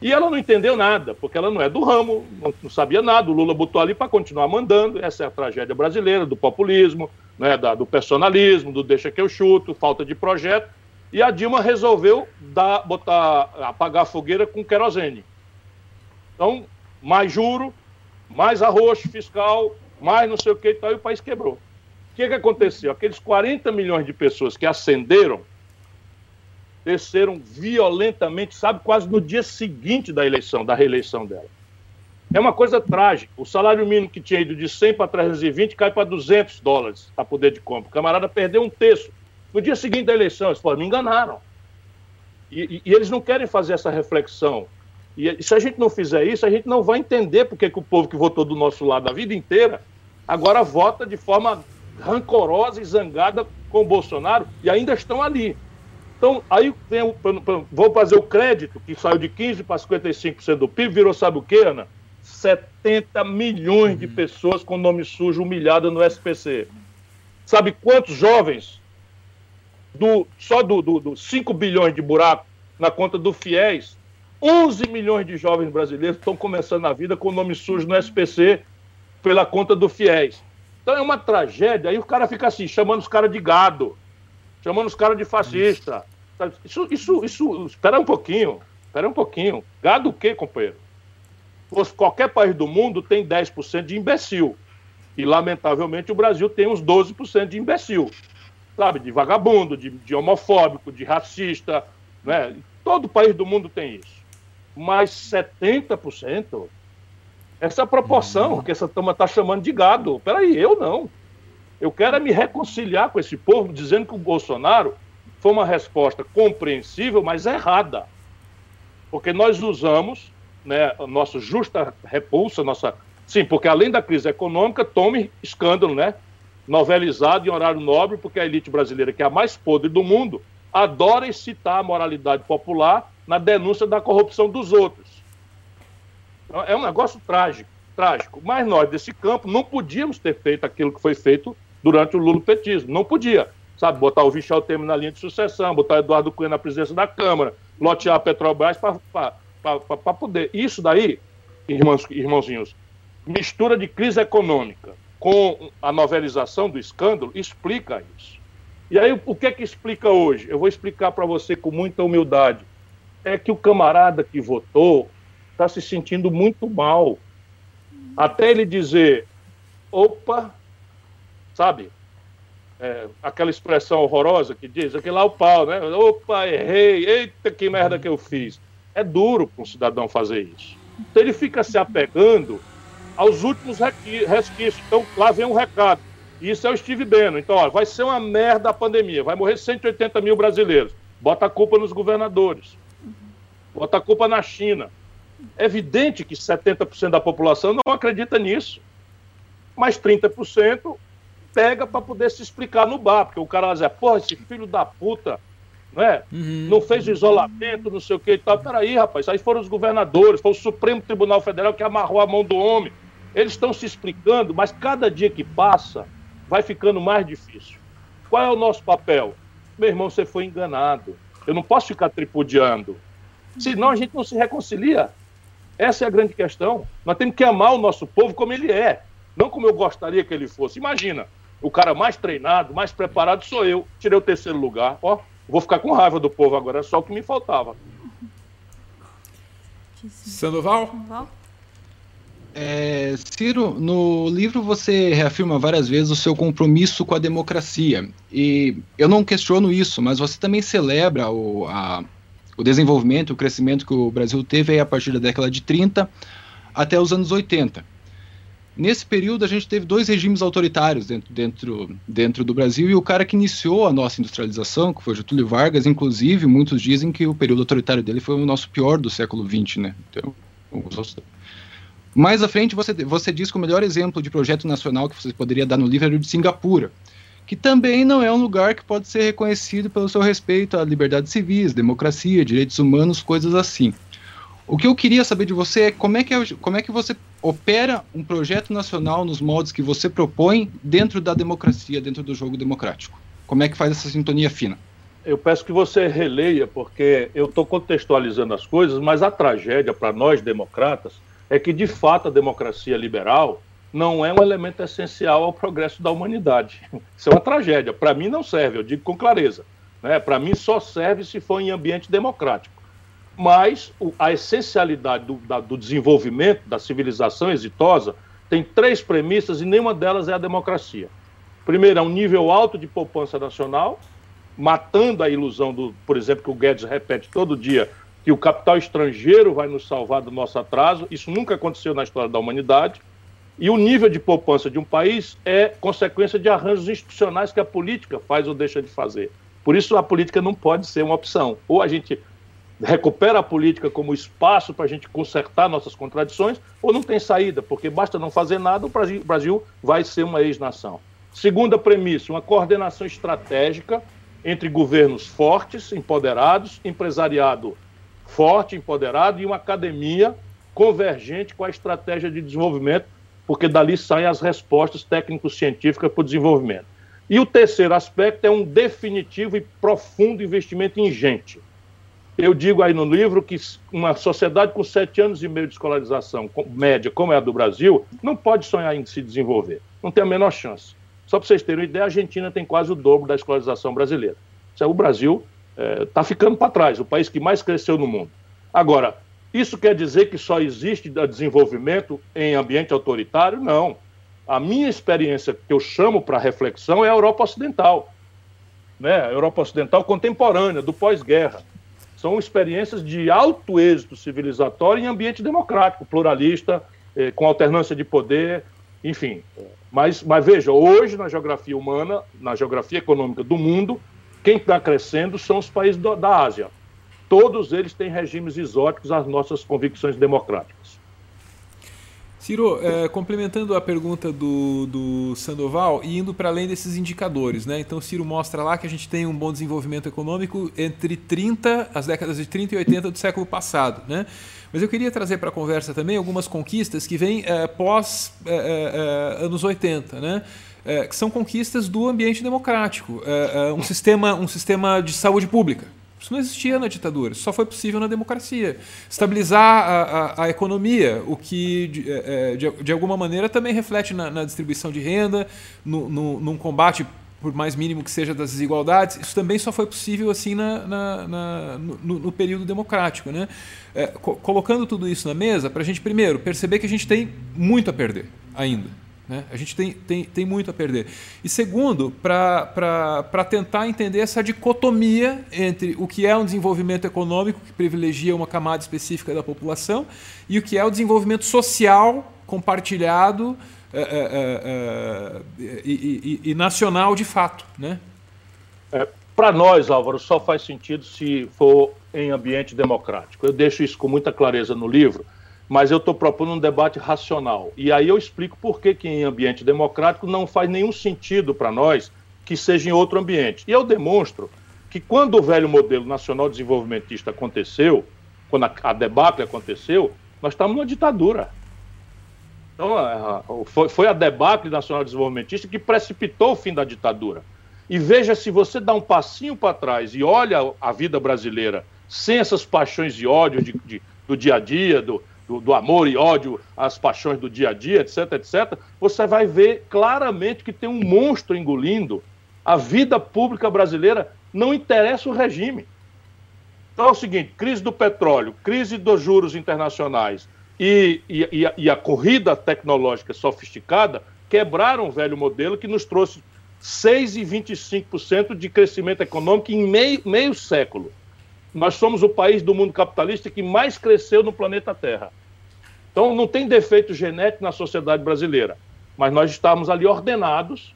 E ela não entendeu nada, porque ela não é do ramo, não, não sabia nada. O Lula botou ali para continuar mandando. Essa é a tragédia brasileira, do populismo, né, da, do personalismo, do deixa que eu chuto, falta de projeto. E a Dilma resolveu dar, botar, apagar a fogueira com querosene. Então, mais juro, mais arroxo fiscal, mais não sei o que e tal, e o país quebrou. que, que aconteceu? Aqueles 40 milhões de pessoas que ascenderam desceram violentamente, sabe, quase no dia seguinte da eleição, da reeleição dela. É uma coisa trágica. O salário mínimo que tinha ido de 100 para 320 cai para 200 dólares a poder de compra. O camarada perdeu um terço. No dia seguinte da eleição, eles falaram, me enganaram. E, e, eles não querem fazer essa reflexão. E, se a gente não fizer isso, a gente não vai entender porque que o povo que votou do nosso lado a vida inteira agora vota de forma rancorosa e zangada com o Bolsonaro e ainda estão ali. Então, aí vem vou fazer o crédito, que saiu de 15% para 55% do PIB, virou sabe o que, Ana? 70 milhões de uhum. pessoas com nome sujo humilhada no SPC. Sabe quantos jovens, do, só do, do, do 5 bilhões de buraco na conta do FIES, 11 milhões de jovens brasileiros estão começando a vida com nome sujo no SPC pela conta do FIES. Então é uma tragédia. Aí o cara fica assim, chamando os caras de gado, chamando os caras de fascista. Isso, isso, isso, espera um pouquinho, espera um pouquinho. Gado o quê, companheiro? Qualquer país do mundo tem 10% de imbecil. E, lamentavelmente, o Brasil tem uns 12% de imbecil. Sabe? De vagabundo, de, de homofóbico, de racista. Né? Todo país do mundo tem isso. Mas 70%? Essa proporção que essa turma está chamando de gado. Peraí, eu não. Eu quero é me reconciliar com esse povo, dizendo que o Bolsonaro foi uma resposta compreensível, mas errada. Porque nós usamos né, nossa justa repulsa, nossa. Sim, porque além da crise econômica, tome escândalo, né? Novelizado em horário nobre, porque a elite brasileira, que é a mais podre do mundo, adora excitar a moralidade popular na denúncia da corrupção dos outros. Então, é um negócio trágico, trágico. Mas nós, desse campo, não podíamos ter feito aquilo que foi feito durante o lulopetismo. Não podia. Sabe, botar o Michel Temer na linha de sucessão, botar o Eduardo Cunha na presidência da Câmara, lotear a Petrobras para poder. Isso daí, irmãos, irmãozinhos, mistura de crise econômica com a novelização do escândalo explica isso. E aí, o que é que explica hoje? Eu vou explicar para você com muita humildade. É que o camarada que votou está se sentindo muito mal. Até ele dizer, opa, sabe? É, aquela expressão horrorosa que diz, aquele lá o pau, né? Opa, errei, eita, que merda que eu fiz. É duro para um cidadão fazer isso. Então ele fica se apegando aos últimos resquícios. Então lá vem um recado. Isso é o Steve Bannon. Então, ó, vai ser uma merda a pandemia, vai morrer 180 mil brasileiros. Bota a culpa nos governadores. Bota a culpa na China. É evidente que 70% da população não acredita nisso. Mas 30% pega para poder se explicar no bar, porque o cara vai dizer, porra, esse filho da puta, não é? Uhum. Não fez isolamento, não sei o que e tal. Peraí, rapaz, aí foram os governadores, foi o Supremo Tribunal Federal que amarrou a mão do homem. Eles estão se explicando, mas cada dia que passa vai ficando mais difícil. Qual é o nosso papel? Meu irmão, você foi enganado. Eu não posso ficar tripudiando. Senão a gente não se reconcilia. Essa é a grande questão. Nós temos que amar o nosso povo como ele é, não como eu gostaria que ele fosse. Imagina, o cara mais treinado, mais preparado sou eu. Tirei o terceiro lugar. Ó, vou ficar com raiva do povo agora, é só o que me faltava. Sandoval? É, Ciro, no livro você reafirma várias vezes o seu compromisso com a democracia. E eu não questiono isso, mas você também celebra o, a, o desenvolvimento, o crescimento que o Brasil teve a partir da década de 30 até os anos 80. Nesse período, a gente teve dois regimes autoritários dentro, dentro, dentro do Brasil, e o cara que iniciou a nossa industrialização, que foi Getúlio Vargas, inclusive, muitos dizem que o período autoritário dele foi o nosso pior do século XX, né? Então, mais à frente, você, você diz que o melhor exemplo de projeto nacional que você poderia dar no livro era o de Singapura, que também não é um lugar que pode ser reconhecido pelo seu respeito a liberdades civis, democracia, direitos humanos, coisas assim. O que eu queria saber de você é como é que, é, como é que você opera um projeto nacional nos moldes que você propõe dentro da democracia, dentro do jogo democrático. Como é que faz essa sintonia fina? Eu peço que você releia, porque eu estou contextualizando as coisas, mas a tragédia para nós democratas é que, de fato, a democracia liberal não é um elemento essencial ao progresso da humanidade. Isso é uma tragédia. Para mim não serve, eu digo com clareza. Né? Para mim só serve se for em ambiente democrático. Mas a essencialidade do, da, do desenvolvimento da civilização exitosa tem três premissas e nenhuma delas é a democracia. Primeiro, é um nível alto de poupança nacional, matando a ilusão do, por exemplo, que o Guedes repete todo dia, que o capital estrangeiro vai nos salvar do nosso atraso. Isso nunca aconteceu na história da humanidade. E o nível de poupança de um país é consequência de arranjos institucionais que a política faz ou deixa de fazer. Por isso, a política não pode ser uma opção. Ou a gente recupera a política como espaço para a gente consertar nossas contradições, ou não tem saída, porque basta não fazer nada, o Brasil vai ser uma ex-nação. Segunda premissa, uma coordenação estratégica entre governos fortes, empoderados, empresariado forte, empoderado e uma academia convergente com a estratégia de desenvolvimento, porque dali saem as respostas técnico-científicas para o desenvolvimento. E o terceiro aspecto é um definitivo e profundo investimento em gente. Eu digo aí no livro que uma sociedade com sete anos e meio de escolarização média, como é a do Brasil, não pode sonhar em se desenvolver. Não tem a menor chance. Só para vocês terem uma ideia, a Argentina tem quase o dobro da escolarização brasileira. O Brasil está é, ficando para trás, o país que mais cresceu no mundo. Agora, isso quer dizer que só existe desenvolvimento em ambiente autoritário? Não. A minha experiência que eu chamo para reflexão é a Europa Ocidental. Né? A Europa Ocidental contemporânea, do pós-guerra. São experiências de alto êxito civilizatório em ambiente democrático, pluralista, eh, com alternância de poder, enfim. Mas, mas veja, hoje na geografia humana, na geografia econômica do mundo, quem está crescendo são os países do, da Ásia. Todos eles têm regimes exóticos às nossas convicções democráticas. Ciro, é, complementando a pergunta do, do Sandoval e indo para além desses indicadores, né? Então, Ciro mostra lá que a gente tem um bom desenvolvimento econômico entre 30, as décadas de 30 e 80 do século passado, né? Mas eu queria trazer para a conversa também algumas conquistas que vêm é, pós é, é, é anos 80, né? é, que são conquistas do ambiente democrático, um, sistema, um sistema de saúde pública. Isso não existia na ditadura, isso só foi possível na democracia. Estabilizar a, a, a economia, o que de, é, é, de, de, alguma maneira também reflete na, na distribuição de renda, no, no, num combate por mais mínimo que seja das desigualdades, isso também só foi possível assim na, na, na no, no, período democrático. Né? É, co colocando tudo isso na mesa, para a gente, primeiro, perceber que a gente tem muito a perder ainda. Né? A gente tem, tem, tem muito a perder. E segundo, para tentar entender essa dicotomia entre o que é um desenvolvimento econômico que privilegia uma camada específica da população e o que é o desenvolvimento social compartilhado é, é, é, e, e, e, nacional de fato. Né? para nós, Álvaro, só faz sentido se for em ambiente democrático. Eu deixo isso com muita clareza no livro mas eu estou propondo um debate racional. E aí eu explico por que, que em ambiente democrático não faz nenhum sentido para nós que seja em outro ambiente. E eu demonstro que quando o velho modelo nacional desenvolvimentista aconteceu, quando a, a debacle aconteceu, nós estávamos numa ditadura. Então, a, foi, foi a debacle nacional desenvolvimentista que precipitou o fim da ditadura. E veja se você dá um passinho para trás e olha a vida brasileira sem essas paixões de ódio de, de, do dia a dia, do, do, do, amor e ódio às paixões do dia a dia, etc, etc, você vai ver claramente que tem um monstro engolindo a vida pública brasileira, não interessa o regime. Então é o seguinte: crise do petróleo, crise dos juros internacionais e, e, e a corrida tecnológica sofisticada quebraram o velho modelo que nos trouxe 6,25% de crescimento econômico em meio, meio século. Nós somos o país do mundo capitalista que mais cresceu no planeta Terra. Então, não tem defeito genético na sociedade brasileira, mas nós estávamos ali ordenados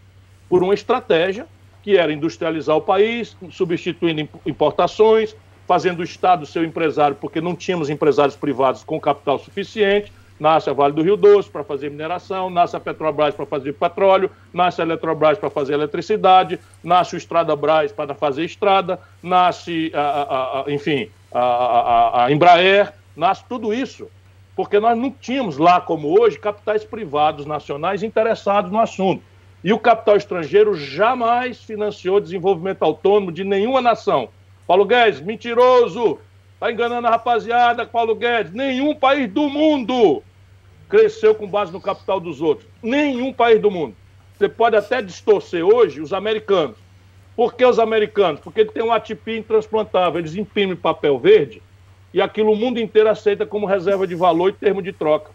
por uma estratégia que era industrializar o país, substituindo importações, fazendo o Estado seu empresário, porque não tínhamos empresários privados com capital suficiente. Nasce a Vale do Rio Doce para fazer mineração, nasce a Petrobras para fazer petróleo, nasce a Eletrobras para fazer eletricidade, nasce o Estrada Brás para fazer estrada, nasce, a, a, a, enfim, a, Embraer, nasce tudo isso porque nós não tínhamos lá, como hoje, capitais privados nacionais interessados no assunto. E o capital estrangeiro jamais financiou desenvolvimento autônomo de nenhuma nação. Paulo Guedes, mentiroso! Está enganando a rapaziada, Paulo Guedes. Nenhum país do mundo cresceu com base no capital dos outros. Nenhum país do mundo. Você pode até distorcer hoje os americanos. Por que os americanos? Porque eles têm um ATP intransplantável. Eles imprimem papel verde e aquilo o mundo inteiro aceita como reserva de valor e termo de troca.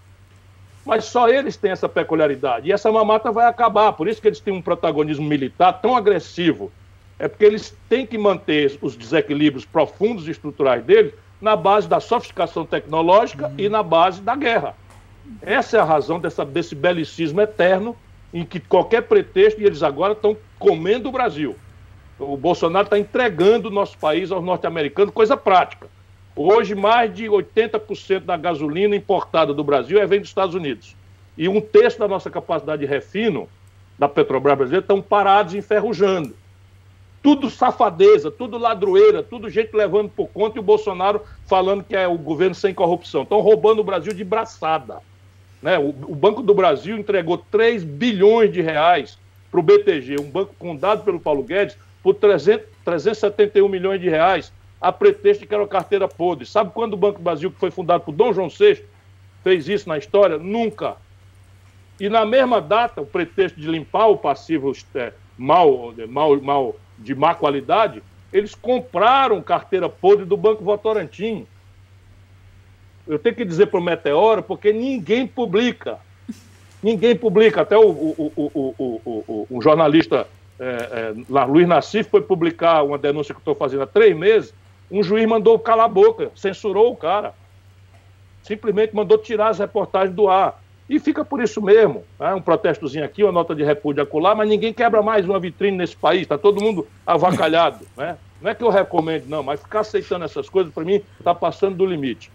Mas só eles têm essa peculiaridade. E essa mamata vai acabar. Por isso que eles têm um protagonismo militar tão agressivo. É porque eles têm que manter os desequilíbrios profundos e estruturais deles na base da sofisticação tecnológica uhum. e na base da guerra. Essa é a razão dessa, desse belicismo eterno em que qualquer pretexto, e eles agora estão comendo o Brasil. O Bolsonaro está entregando o nosso país aos norte-americanos, coisa prática. Hoje, mais de 80% da gasolina importada do Brasil é vem dos Estados Unidos. E um terço da nossa capacidade de refino da Petrobras brasileira estão parados enferrujando. Tudo safadeza, tudo ladroeira, tudo gente levando por conta e o Bolsonaro falando que é o governo sem corrupção. Estão roubando o Brasil de braçada. Né? O, o Banco do Brasil entregou 3 bilhões de reais para o BTG, um banco fundado pelo Paulo Guedes, por 300, 371 milhões de reais, a pretexto de que era uma carteira podre. Sabe quando o Banco do Brasil, que foi fundado por Dom João VI, fez isso na história? Nunca. E na mesma data, o pretexto de limpar o passivo é, mal, mal, mal, de má qualidade, eles compraram carteira podre do Banco Votorantim. Eu tenho que dizer para o Meteoro, porque ninguém publica. Ninguém publica. Até o, o, o, o jornalista é, é, Luiz Nassif foi publicar uma denúncia que estou fazendo há três meses. Um juiz mandou calar a boca, censurou o cara. Simplesmente mandou tirar as reportagens do ar. E fica por isso mesmo. Né? Um protestozinho aqui, uma nota de repúdio acolá, mas ninguém quebra mais uma vitrine nesse país. Está todo mundo avacalhado. Né? Não é que eu recomendo, não, mas ficar aceitando essas coisas, para mim, está passando do limite.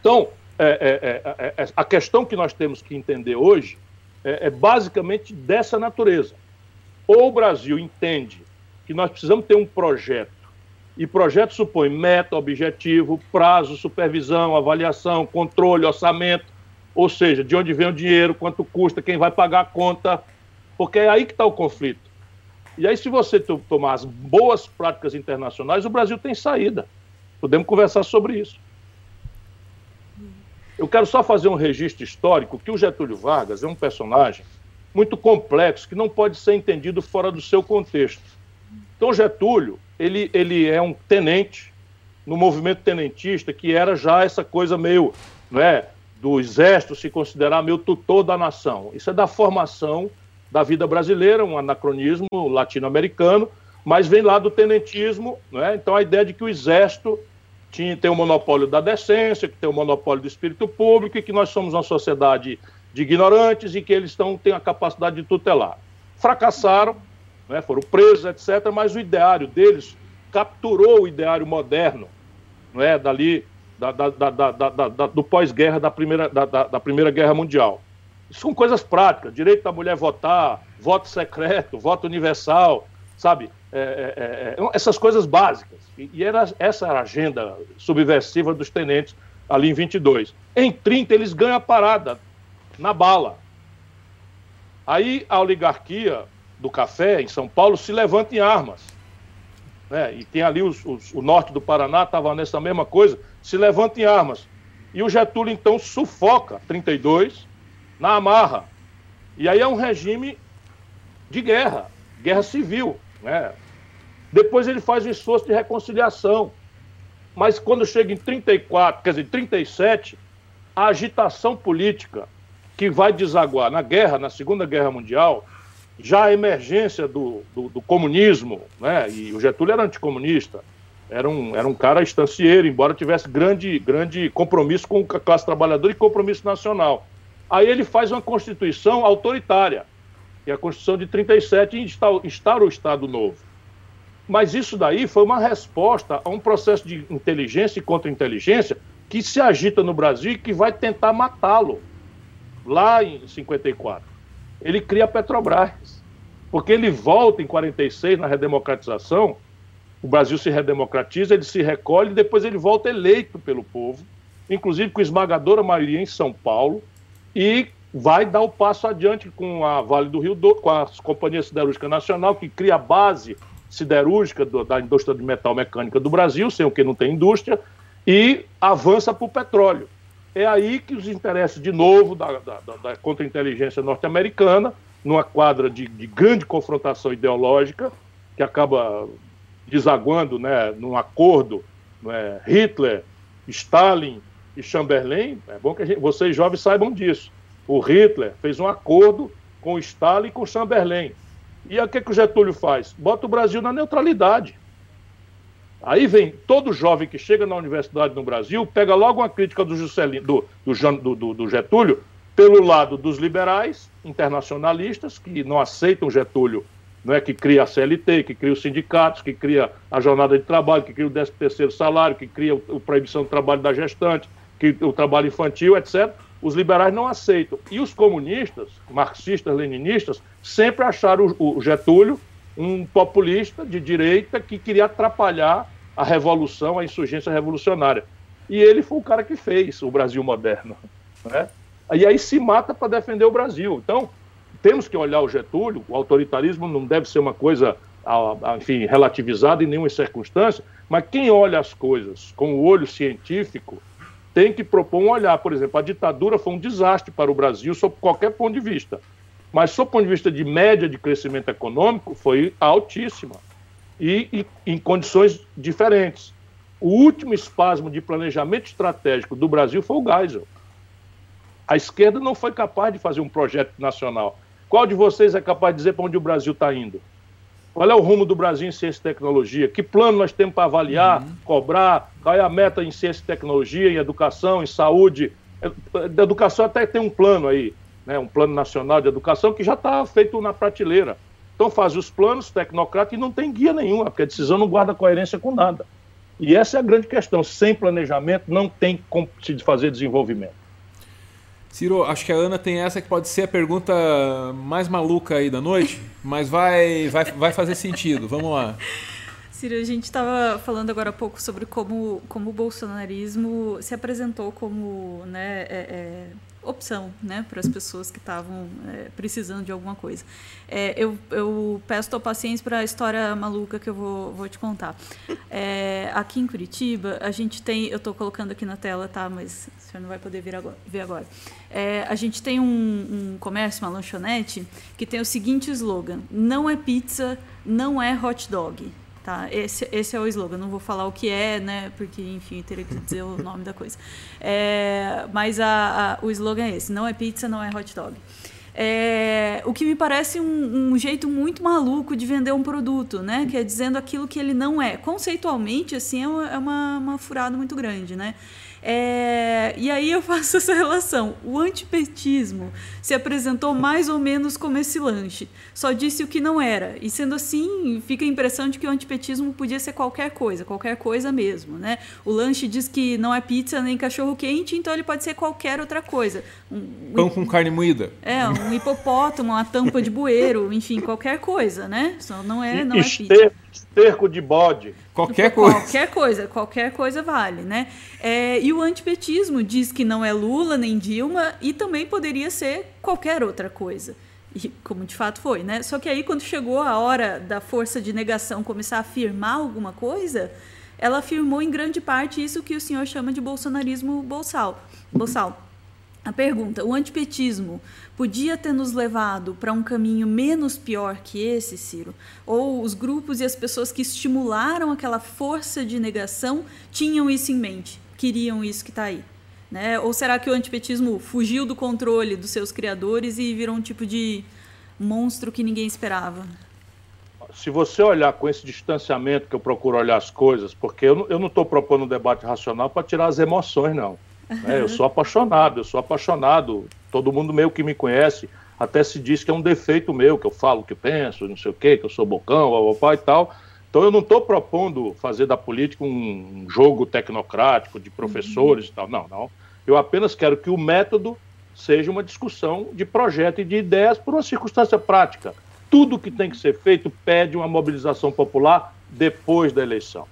Então, é, é, é, é, a questão que nós temos que entender hoje é, é basicamente dessa natureza. Ou o Brasil entende que nós precisamos ter um projeto, e projeto supõe meta, objetivo, prazo, supervisão, avaliação, controle, orçamento, ou seja, de onde vem o dinheiro, quanto custa, quem vai pagar a conta, porque é aí que está o conflito. E aí, se você tomar as boas práticas internacionais, o Brasil tem saída. Podemos conversar sobre isso. Eu quero só fazer um registro histórico que o Getúlio Vargas é um personagem muito complexo que não pode ser entendido fora do seu contexto. Então Getúlio, ele, ele é um tenente no movimento tenentista que era já essa coisa meio, não é, do exército se considerar meio tutor da nação. Isso é da formação da vida brasileira, um anacronismo latino-americano, mas vem lá do tenentismo, não é? Então a ideia de que o exército tinha, tem o monopólio da decência, que tem o monopólio do espírito público e que nós somos uma sociedade de ignorantes e que eles estão, têm a capacidade de tutelar. Fracassaram, né, foram presos, etc., mas o ideário deles capturou o ideário moderno, não é, dali, da, da, da, do pós-guerra da primeira, da, primeira Guerra Mundial. Isso são coisas práticas, direito da mulher votar, voto secreto, voto universal, sabe? É, é, é, é essas coisas básicas. E, era, essa era a agenda subversiva dos tenentes ali em 22. Em 30, eles ganham a parada, na bala. Aí a oligarquia do café em São Paulo se levanta em armas. Né? E tem ali os, os, o norte do Paraná, estava nessa mesma coisa, se levanta em armas. E o Getúlio, então, sufoca 32 na amarra. E aí é um regime de guerra, guerra civil. Né? Depois ele faz o esforço de reconciliação. Mas quando chega em 34, quer dizer, 37, a agitação política que vai desaguar na guerra, na Segunda Guerra Mundial, já a emergência do, do, do comunismo, né? e o Getúlio era anticomunista, era um, era um cara estancieiro, embora tivesse grande, grande compromisso com a classe trabalhadora e compromisso nacional. Aí ele faz uma constituição autoritária, que é a Constituição de 37, e instaura o Estado Novo. Mas isso daí foi uma resposta a um processo de inteligência e contra-inteligência que se agita no Brasil e que vai tentar matá-lo lá em 54. Ele cria a Petrobras, porque ele volta em 46 na redemocratização, o Brasil se redemocratiza, ele se recolhe e depois ele volta eleito pelo povo, inclusive com esmagadora maioria em São Paulo, e vai dar o passo adiante com a Vale do Rio Douro, com a Companhia Siderúrgica Nacional, que cria a base siderúrgica do, da indústria de metal mecânica do Brasil, sem o que não tem indústria, e avança para o petróleo. É aí que os interesses, de novo, da, da, da contra-inteligência norte-americana, numa quadra de, de, grande confrontação ideológica, que acaba desaguando né, num acordo né, Hitler, Stalin e Chamberlain, é bom que gente, vocês jovens saibam disso. O Hitler fez um acordo com Stalin e com Chamberlain. E o que, que o Getúlio faz? Bota o Brasil na neutralidade. Aí vem todo jovem que chega na universidade no Brasil, pega logo uma crítica do, Juscelino, do, do, do, do Getúlio pelo lado dos liberais, internacionalistas, que não aceitam Getúlio, não é que cria a CLT, que cria os sindicatos, que cria a jornada de trabalho, que cria o 13 terceiro salário, que cria a proibição do trabalho da gestante, que o trabalho infantil, etc. Os liberais não aceitam. E os comunistas, marxistas, leninistas, sempre acharam o Getúlio um populista de direita que queria atrapalhar a revolução, a insurgência revolucionária. E ele foi o cara que fez o Brasil moderno. Né? E aí se mata para defender o Brasil. Então, temos que olhar o Getúlio, o autoritarismo não deve ser uma coisa, enfim, relativizada em nenhuma circunstância, mas quem olha as coisas com o olho científico tem que propor um olhar. Por exemplo, a ditadura foi um desastre para o Brasil sob qualquer ponto de vista. Mas, sob o ponto de vista de média de crescimento econômico, foi altíssima. E, e em condições diferentes. O último espasmo de planejamento estratégico do Brasil foi o Geisel. A esquerda não foi capaz de fazer um projeto nacional. Qual de vocês é capaz de dizer para onde o Brasil está indo? Qual é o rumo do Brasil em ciência e tecnologia? Que plano nós temos para avaliar, uhum. cobrar? Qual é a meta em ciência e tecnologia, em educação, em saúde? Da educação até tem um plano aí, né? um plano nacional de educação que já está feito na prateleira. Então faz os planos tecnocráticos e não tem guia nenhuma, porque a decisão não guarda coerência com nada. E essa é a grande questão. Sem planejamento não tem como se fazer desenvolvimento. Ciro, acho que a Ana tem essa que pode ser a pergunta mais maluca aí da noite, mas vai, vai, vai fazer sentido. Vamos lá. Ciro, a gente estava falando agora há pouco sobre como, como o bolsonarismo se apresentou como né, é, é, opção né, para as pessoas que estavam é, precisando de alguma coisa. É, eu, eu peço tua paciência para a história maluca que eu vou, vou te contar. É, aqui em Curitiba, a gente tem. Eu estou colocando aqui na tela, tá? Mas o senhor não vai poder ver agora. Ver agora. É, a gente tem um, um comércio, uma lanchonete, que tem o seguinte slogan: não é pizza, não é hot dog. Tá? Esse, esse é o slogan. Não vou falar o que é, né? Porque, enfim, teria que dizer o nome da coisa. É, mas a, a, o slogan é esse: não é pizza, não é hot dog. É, o que me parece um, um, jeito muito maluco de vender um produto, né? Que é dizendo aquilo que ele não é. Conceitualmente, assim, é uma, é uma, uma furada muito grande, né? É, e aí eu faço essa relação. O antipetismo se apresentou mais ou menos como esse lanche, só disse o que não era. E sendo assim, fica a impressão de que o antipetismo podia ser qualquer coisa, qualquer coisa mesmo. Né? O lanche diz que não é pizza nem cachorro quente, então ele pode ser qualquer outra coisa. Um, Pão com carne moída. É, um hipopótamo, uma tampa de bueiro, enfim, qualquer coisa, né? Só não é, não é pizza. Esterco de bode. Qualquer coisa. Qualquer coisa, qualquer coisa vale, né? É, e o antipetismo diz que não é Lula nem Dilma e também poderia ser qualquer outra coisa. E como de fato foi, né? Só que aí quando chegou a hora da força de negação começar a afirmar alguma coisa, ela afirmou em grande parte isso que o senhor chama de bolsonarismo bolsal. Bolsal. A pergunta: o antipetismo podia ter nos levado para um caminho menos pior que esse, Ciro? Ou os grupos e as pessoas que estimularam aquela força de negação tinham isso em mente, queriam isso que está aí? Né? Ou será que o antipetismo fugiu do controle dos seus criadores e virou um tipo de monstro que ninguém esperava? Se você olhar com esse distanciamento que eu procuro olhar as coisas, porque eu não estou propondo um debate racional para tirar as emoções, não. Né? Eu sou apaixonado, eu sou apaixonado. Todo mundo meio que me conhece, até se diz que é um defeito meu, que eu falo o que penso, não sei o quê, que eu sou bocão, papai e tal. Então eu não estou propondo fazer da política um jogo tecnocrático de professores uhum. e tal. Não, não. Eu apenas quero que o método seja uma discussão de projeto e de ideias por uma circunstância prática. Tudo que tem que ser feito pede uma mobilização popular depois da eleição.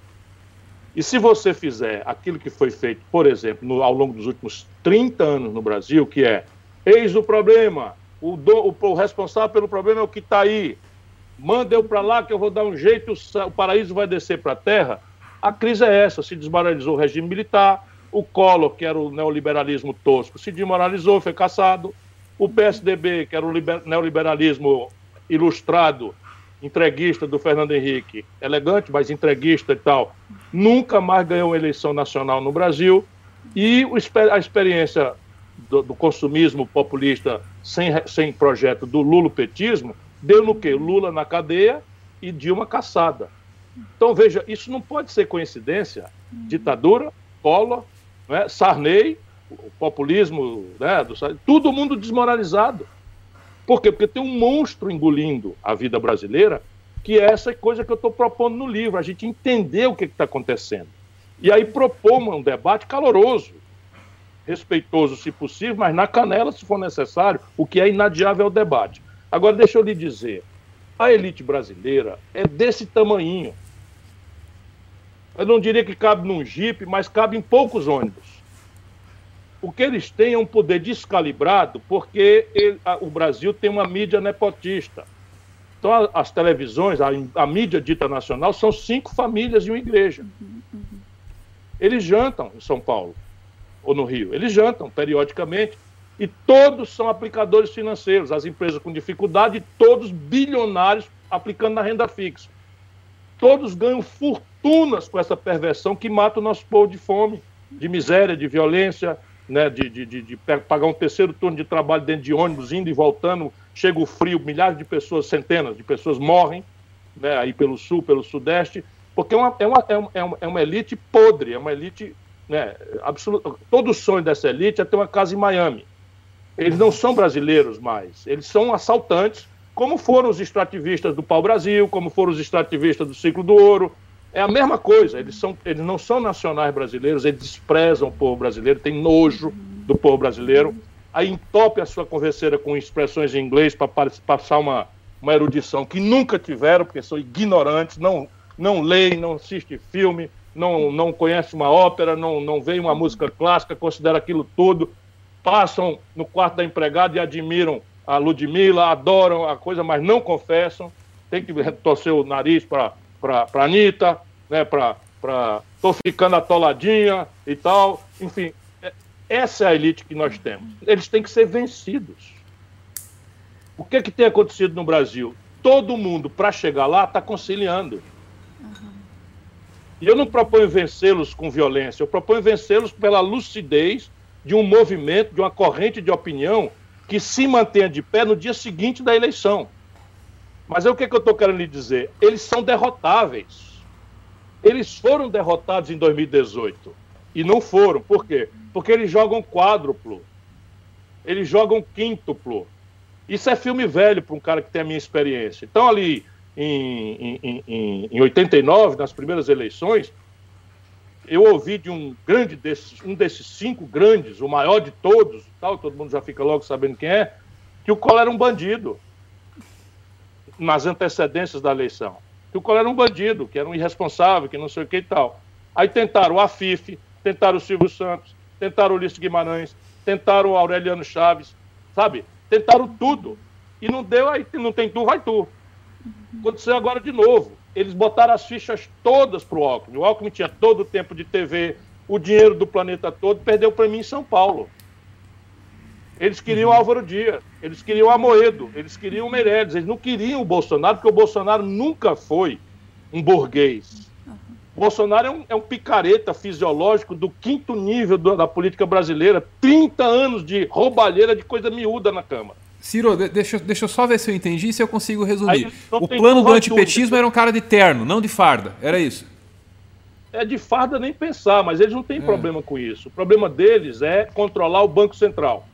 E se você fizer aquilo que foi feito, por exemplo, no, ao longo dos últimos 30 anos no Brasil, que é eis o problema, o, do, o, o responsável pelo problema é o que está aí, manda eu para lá que eu vou dar um jeito, o paraíso vai descer para a terra. A crise é essa: se desmoralizou o regime militar, o Collor, que era o neoliberalismo tosco, se desmoralizou, foi caçado. O PSDB, que era o neoliberalismo ilustrado, entreguista do Fernando Henrique, elegante, mas entreguista e tal, nunca mais ganhou uma eleição nacional no Brasil. E a experiência do, do consumismo populista sem, sem projeto do lulopetismo, deu no quê? Lula na cadeia e Dilma caçada. Então, veja, isso não pode ser coincidência. Ditadura, Collor, né, Sarney, o populismo, né, do, todo mundo desmoralizado. Por quê? Porque tem um monstro engolindo a vida brasileira, que é essa coisa que eu estou propondo no livro, a gente entender o que está acontecendo. E aí propor um debate caloroso, respeitoso, se possível, mas na canela, se for necessário, o que é inadiável é o debate. Agora, deixa eu lhe dizer, a elite brasileira é desse tamanho. Eu não diria que cabe num jipe, mas cabe em poucos ônibus. O que eles têm é um poder descalibrado, porque ele, a, o Brasil tem uma mídia nepotista. Então, a, as televisões, a, a, mídia dita nacional, são cinco famílias e uma igreja. Eles jantam em São Paulo ou no Rio. Eles jantam periodicamente e todos são aplicadores financeiros, as empresas com dificuldade, todos bilionários aplicando na renda fixa. Todos ganham fortunas com essa perversão que mata o nosso povo de fome, de miséria, de violência, né, de, de, de, de pagar um terceiro turno de trabalho dentro de ônibus, indo e voltando, chega o frio, milhares de pessoas, centenas de pessoas morrem, né, aí pelo sul, pelo sudeste, porque é uma, é uma, é uma, é uma elite podre, é uma elite né, absoluta. Todo o sonho dessa elite é ter uma casa em Miami. Eles não são brasileiros mais, eles são assaltantes, como foram os extrativistas do pau-brasil, como foram os extrativistas do ciclo do ouro. É a mesma coisa, eles, são, eles não são nacionais brasileiros, eles desprezam o povo brasileiro, têm nojo do povo brasileiro, aí entope a sua converseira com expressões em inglês para passar uma, uma erudição que nunca tiveram, porque são ignorantes, não, não leem, não assistem filme, não, não conhece uma ópera, não, não uma música clássica, considera aquilo tudo, passam no quarto da empregada e admiram a Ludmilla, adoram a coisa, mas não confessam, tem que torcer o nariz para a Anitta, né, para tô ficando atoladinha e tal, enfim, é, essa é a elite que nós temos. Eles têm que ser vencidos. O que, é que tem acontecido no Brasil? Todo mundo, para chegar lá, está conciliando. Uhum. E eu não proponho vencê-los com violência, eu proponho vencê-los pela lucidez de um movimento, de uma corrente de opinião que se mantenha de pé no dia seguinte da eleição. Mas é o que, que eu estou querendo lhe dizer? Eles são derrotáveis. Eles foram derrotados em 2018 e não foram. Por quê? Porque eles jogam quádruplo, eles jogam quíntuplo. Isso é filme velho para um cara que tem a minha experiência. Então, ali em, em, em, em 89, nas primeiras eleições, eu ouvi de um grande desses, um desses cinco grandes, o maior de todos, tal, todo mundo já fica logo sabendo quem é, que o Collor era um bandido nas antecedências da eleição. Que o Collor era um bandido, que era um irresponsável, que não sei o que e tal. Aí tentaram o Afif, tentaram o Silvio Santos, tentaram o Ulisses Guimarães, tentaram o Aureliano Chaves, sabe? Tentaram tudo. E não deu, aí não tem tu, vai tu. Aconteceu agora de novo eles botaram as fichas todas para o Alckmin. O Alckmin tinha todo o tempo de TV, o dinheiro do planeta todo, perdeu para mim em São Paulo. Eles queriam Álvaro Dias, eles queriam Amoedo, eles queriam o Meirelles, eles não queriam o Bolsonaro, porque o Bolsonaro nunca foi um burguês. O Bolsonaro é um, é um picareta fisiológico do quinto nível do, da política brasileira, 30 anos de roubalheira de coisa miúda na Câmara. Ciro, deixa, deixa eu só ver se eu entendi e se eu consigo resumir. O plano do antipetismo era um cara de terno, não de farda. Era isso? É de farda nem pensar, mas eles não têm é. problema com isso. O problema deles é controlar o Banco Central.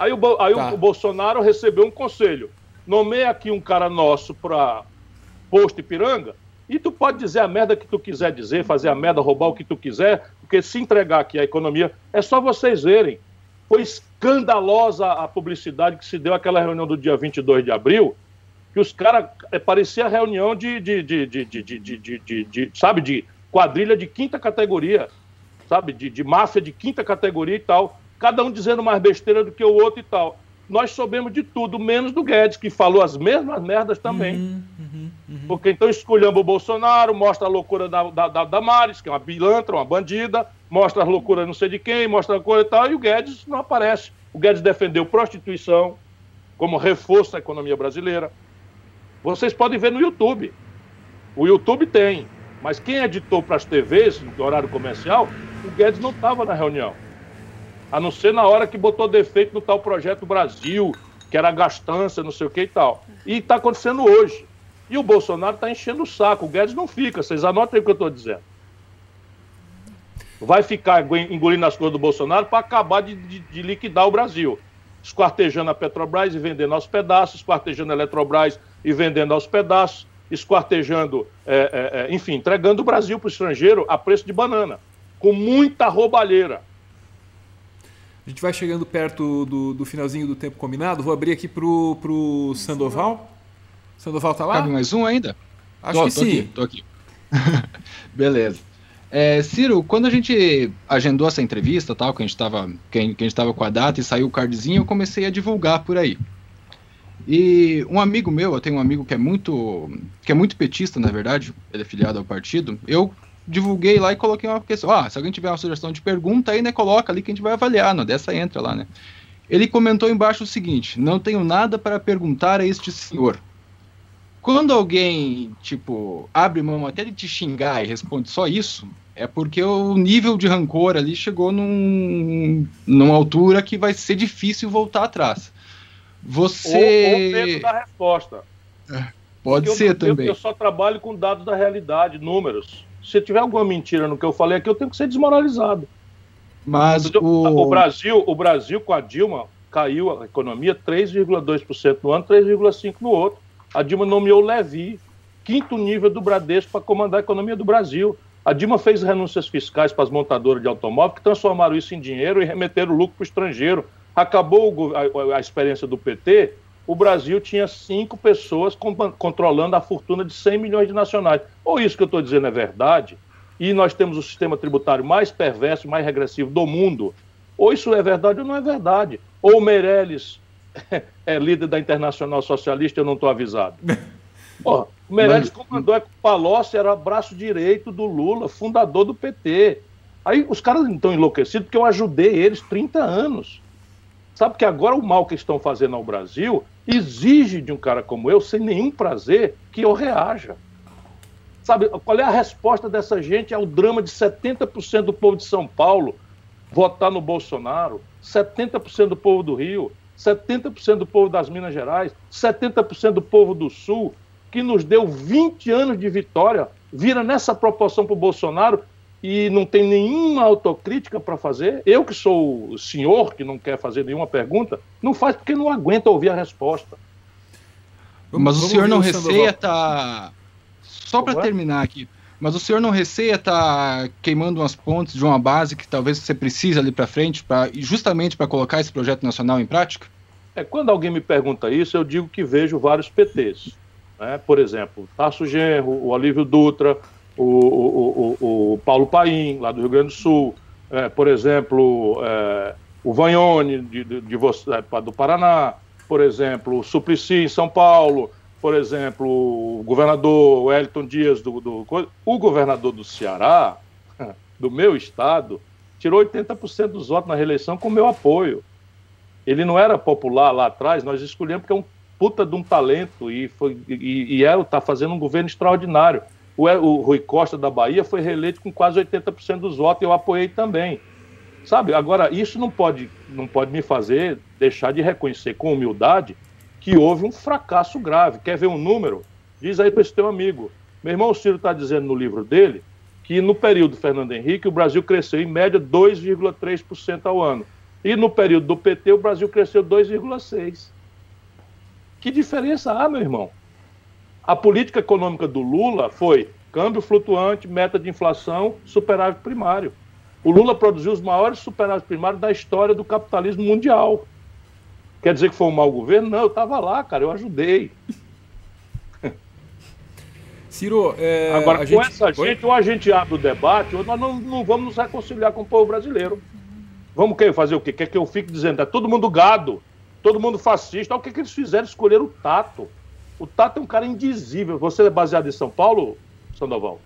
Aí, o, aí tá. o, Bolsonaro recebeu um conselho. Nomeia aqui um cara nosso para posto Ipiranga e tu pode dizer a merda que tu quiser dizer, fazer a merda, roubar o que tu quiser, porque se entregar aqui a economia, é só vocês verem. Foi escandalosa a publicidade que se deu aquela reunião do dia 22 de abril, que os caras, é, parecia reunião de, de, de, de, de, de, de, de, sabe, de quadrilha de quinta categoria, sabe, de, de máfia de quinta categoria e tal, cada um dizendo mais besteira do que o outro e tal. Nós soubemos de tudo, menos do Guedes, que falou as mesmas merdas também. Uhum, uhum, uhum. Porque então escolhendo o Bolsonaro, mostra a loucura da, da, da Damares, que é uma pilantra, uma bandida, mostra as loucuras não sei de quem, mostra a coisa e tal, e o Guedes não aparece. O Guedes defendeu prostituição como reforço da economia brasileira. Vocês podem ver no YouTube. O YouTube tem, mas quem editou para as TVs, no horário comercial, o Guedes não estava na reunião. A não ser na hora que botou defeito no tal projeto Brasil, que era gastança, não sei o que e tal. E está acontecendo hoje. E o Bolsonaro está enchendo o saco. O Guedes não fica. Vocês anotem o que eu estou dizendo. Vai ficar engolindo as coisas do Bolsonaro para acabar de, de, de, liquidar o Brasil. Esquartejando a Petrobras e vendendo aos pedaços, esquartejando a Eletrobras e vendendo aos pedaços, esquartejando, é, é, é enfim, entregando o Brasil para o estrangeiro a preço de banana, com muita roubalheira. A gente vai chegando perto do, do finalzinho do tempo combinado. Vou abrir aqui pro, pro Sandoval. Sandoval tá lá? Cabe mais um ainda? Acho tô, que tô sim. Aqui, tô aqui. Beleza. É, Ciro, quando a gente agendou essa entrevista, tal, que a gente estava que a gente tava com a data e saiu o cardzinho, eu comecei a divulgar por aí. E um amigo meu, eu tenho um amigo que é muito que é muito petista, na verdade, ele é filiado ao partido. Eu divulguei lá e coloquei uma questão. Ah, se alguém tiver uma sugestão de pergunta aí, né, coloca ali que a gente vai avaliar, não dessa entra lá, né? Ele comentou embaixo o seguinte: não tenho nada para perguntar a este senhor. Quando alguém, tipo, abre mão até de te xingar e responde só isso, é porque o nível de rancor ali chegou num, numa altura que vai ser difícil voltar atrás. Você. Ou, ou medo da resposta. É, pode porque ser eu, também. Eu, eu só trabalho com dados da realidade, números se tiver alguma mentira no que eu falei aqui, eu tenho que ser desmoralizado. Mas o... o Brasil, o Brasil com a Dilma caiu a economia 3,2% no ano, 3,5% no outro. A Dilma nomeou Levi, quinto nível do Bradesco para comandar a economia do Brasil. A Dilma fez renúncias fiscais para as montadoras de automóvel que transformaram isso em dinheiro e remeteram o lucro para o estrangeiro. Acabou a, experiência do PT o Brasil tinha cinco pessoas controlando a fortuna de 100 milhões de nacionais. Ou isso que eu estou dizendo é verdade, e nós temos o sistema tributário mais perverso, mais regressivo do mundo, ou isso é verdade ou não é verdade. Ou o Meirelles é líder da Internacional Socialista, eu não estou avisado. Porra, o Meirelles Mas... comandou, é, Palocci era braço direito do Lula, fundador do PT. Aí os caras estão enlouquecidos porque eu ajudei eles 30 anos. Sabe que agora o mal que estão fazendo ao Brasil exige de um cara como eu, sem nenhum prazer, que eu reaja. Sabe, qual é a resposta dessa gente ao drama de 70% do povo de São Paulo votar no Bolsonaro, 70% do povo do Rio, 70% do povo das Minas Gerais, 70% do povo do Sul, que nos deu 20 anos de vitória, vira nessa proporção para o Bolsonaro e não tem nenhuma autocrítica para fazer. Eu, que sou o senhor, que não quer fazer nenhuma pergunta, não faz porque não aguenta ouvir a resposta. Mas o senhor não receia tá. Só para é? terminar aqui. Mas o senhor não receia tá queimando umas pontes de uma base que talvez você precise ali para frente, pra, justamente para colocar esse projeto nacional em prática? É, quando alguém me pergunta isso, eu digo que vejo vários PTs. Né? Por exemplo, Tasso Genro, o Olívio Dutra, o, o, o, o Paulo Paim, lá do Rio Grande do Sul, é, por exemplo, é, o Vanhone, de, de, de, é, do Paraná, por exemplo, o Suplicy, em São Paulo, por exemplo, o governador Wellington Dias, do, do, o governador do Ceará, do meu estado, tirou 80% dos votos na reeleição com meu apoio. Ele não era popular lá atrás, nós escolhemos porque é um puta de um talento e, foi, e, e é, está fazendo um governo extraordinário. O, o Rui Costa da Bahia foi reeleito com quase 80% dos votos, eu apoiei também. Sabe? Agora, isso não pode, não pode me fazer deixar de reconhecer com humildade que houve um fracasso grave. Quer ver um número? Diz aí para esse teu amigo. Meu irmão Ciro está dizendo no livro dele que no período do Fernando Henrique o Brasil cresceu em média 2,3% ao ano. E no período do PT o Brasil cresceu 2,6%. Que diferença há, meu irmão? A política econômica do Lula foi câmbio flutuante, meta de inflação, superávit primário. O Lula produziu os maiores superávites primários da história do capitalismo mundial. Quer dizer que foi um mau governo? Não, eu estava lá, cara, eu ajudei. Ciro, é, agora com gente... essa gente, ou a gente abre o debate, ou nós não, não vamos nos reconciliar com o povo brasileiro. Vamos querer fazer o quê? Quer que eu fique dizendo, é todo mundo gado, todo mundo fascista. Olha o que, que eles fizeram, escolher o tato. O Tato é um cara indizível. Você é baseado em São Paulo, Sandoval?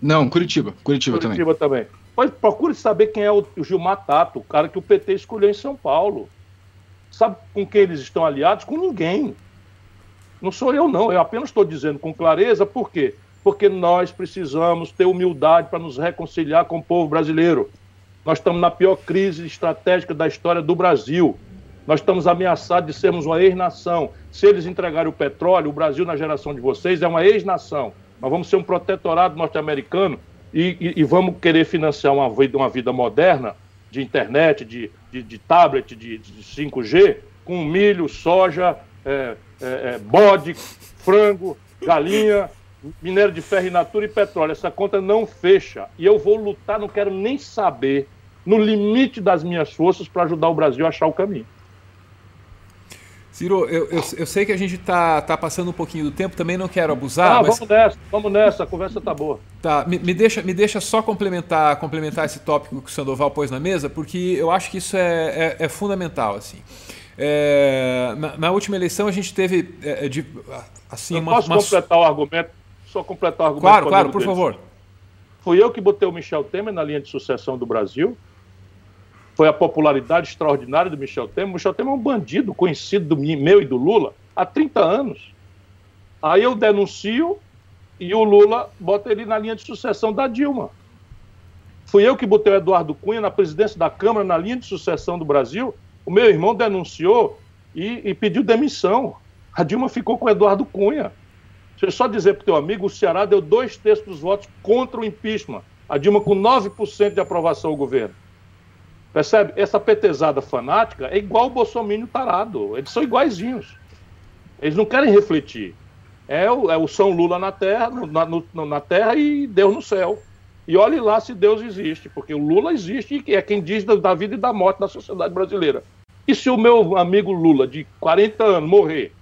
Não, Curitiba. Curitiba, Curitiba também. também. Mas procure saber quem é o Gilmar Tato, o cara que o PT escolheu em São Paulo. Sabe com quem eles estão aliados? Com ninguém. Não sou eu, não. Eu apenas estou dizendo com clareza, por quê? Porque nós precisamos ter humildade para nos reconciliar com o povo brasileiro. Nós estamos na pior crise estratégica da história do Brasil. Nós estamos ameaçados de sermos uma ex-nação. Se eles entregarem o petróleo, o Brasil, na geração de vocês, é uma ex-nação. Nós vamos ser um protetorado norte-americano e, e, e, vamos querer financiar uma vida, uma vida moderna de internet, de, de, de tablet, de, de 5G, com milho, soja, é, é, é, bode, frango, galinha, minério de ferro e natura e petróleo. Essa conta não fecha. E eu vou lutar, não quero nem saber, no limite das minhas forças, para ajudar o Brasil a achar o caminho. Ciro, eu, eu, eu, sei que a gente está tá passando um pouquinho do tempo, também não quero abusar. Ah, mas... vamos nessa, vamos nessa, a conversa tá boa. Tá, me, me, deixa, me deixa só complementar, complementar esse tópico que o Sandoval pôs na mesa, porque eu acho que isso é, é, é fundamental. assim. É, na, na, última eleição a gente teve é, é de, assim eu uma, posso uma... completar o argumento? Só completar o argumento. Claro, claro, por favor. Fui eu que botei o Michel Temer na linha de sucessão do Brasil foi a popularidade extraordinária do Michel Temer. Michel Temer é um bandido conhecido do meu e do Lula há 30 anos. Aí eu denuncio e o Lula bota ele na linha de sucessão da Dilma. Fui eu que botei o Eduardo Cunha na presidência da Câmara, na linha de sucessão do Brasil. O meu irmão denunciou e, e pediu demissão. A Dilma ficou com o Eduardo Cunha. Deixa eu só dizer para o teu amigo, o Ceará deu dois terços dos votos contra o impeachment. A Dilma com 9% de aprovação ao governo. Percebe? Essa petezada fanática é igual o Bolsonaro tarado. Eles são iguaizinhos. Eles não querem refletir. É o, é o São Lula na terra, na, no, na terra e Deus no céu. E olhe lá se Deus existe, porque o Lula existe e é quem diz da vida e da morte da sociedade brasileira. E se o meu amigo Lula, de 40 anos, morrer,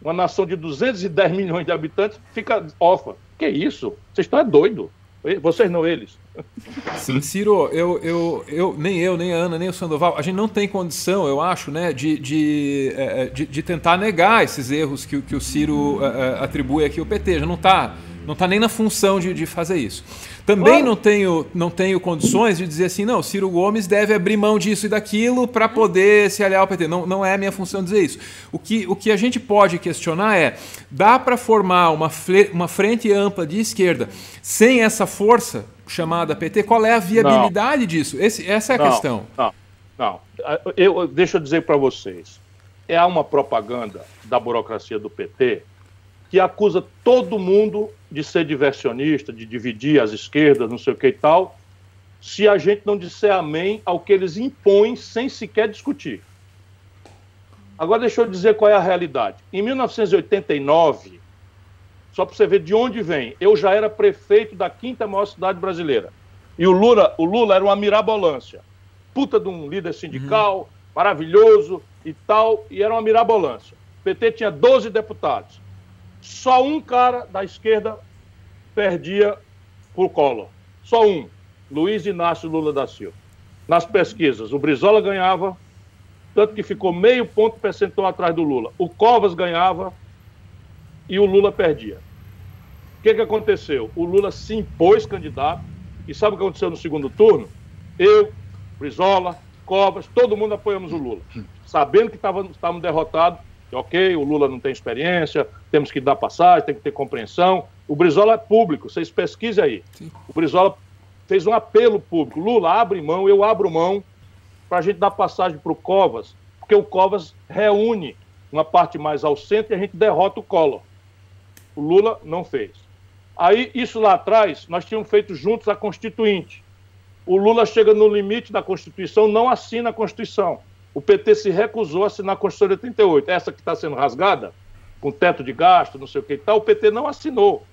uma nação de 210 milhões de habitantes fica órfã? Que isso? Vocês estão é doido. Vocês não, eles. Sim, Ciro, eu, eu, eu, nem eu, nem a Ana, nem o Sandoval, a gente não tem condição, eu acho, né, de, de, é, é, de, de tentar negar esses erros que, que o Ciro é, atribui aqui ao PT. Já não está não tá nem na função de, de fazer isso. Também não tenho, não tenho condições de dizer assim, não, Ciro Gomes deve abrir mão disso e daquilo para poder se aliar ao PT. Não, não é a minha função dizer isso. O que, o que a gente pode questionar é, dá para formar uma, uma frente ampla de esquerda sem essa força chamada PT, qual é a viabilidade não. disso? Esse, essa é a não, questão. Não, não. Eu, deixa eu dizer para vocês. É uma propaganda da burocracia do PT que acusa todo mundo de ser diversionista, de dividir as esquerdas, não sei o que e tal, se a gente não disser amém ao que eles impõem sem sequer discutir. Agora deixa eu dizer qual é a realidade. Em 1989, só para você ver de onde vem. Eu já era prefeito da quinta maior cidade brasileira. E o Lula, o Lula era uma mirabolância. Puta de um líder sindical, uhum. maravilhoso e tal, e era uma mirabolância. O PT tinha 12 deputados. Só um cara da esquerda perdia por Collor. Só um. Luiz Inácio Lula da Silva. Nas pesquisas, o Brizola ganhava, tanto que ficou meio ponto percentual atrás do Lula. O Covas ganhava, e o Lula perdia. O que, que aconteceu? O Lula se impôs candidato, e sabe o que aconteceu no segundo turno? Eu, Brizola, Covas, todo mundo apoiamos o Lula. Sabendo que estávamos derrotados, ok, o Lula não tem experiência, temos que dar passagem, tem que ter compreensão. O Brizola é público, vocês pesquisem aí. Sim. O Brizola fez um apelo público. Lula, abre mão, eu abro mão, para a gente dar passagem para o Covas, porque o Covas reúne uma parte mais ao centro e a gente derrota o Collor. O Lula não fez. Aí, isso lá atrás, nós tínhamos feito juntos a Constituinte. O Lula chega no limite da Constituição, não assina a Constituição. O PT se recusou a assinar a Constituição de 88. Essa que está sendo rasgada, com teto de gasto, não sei o que e tal, o PT não assinou.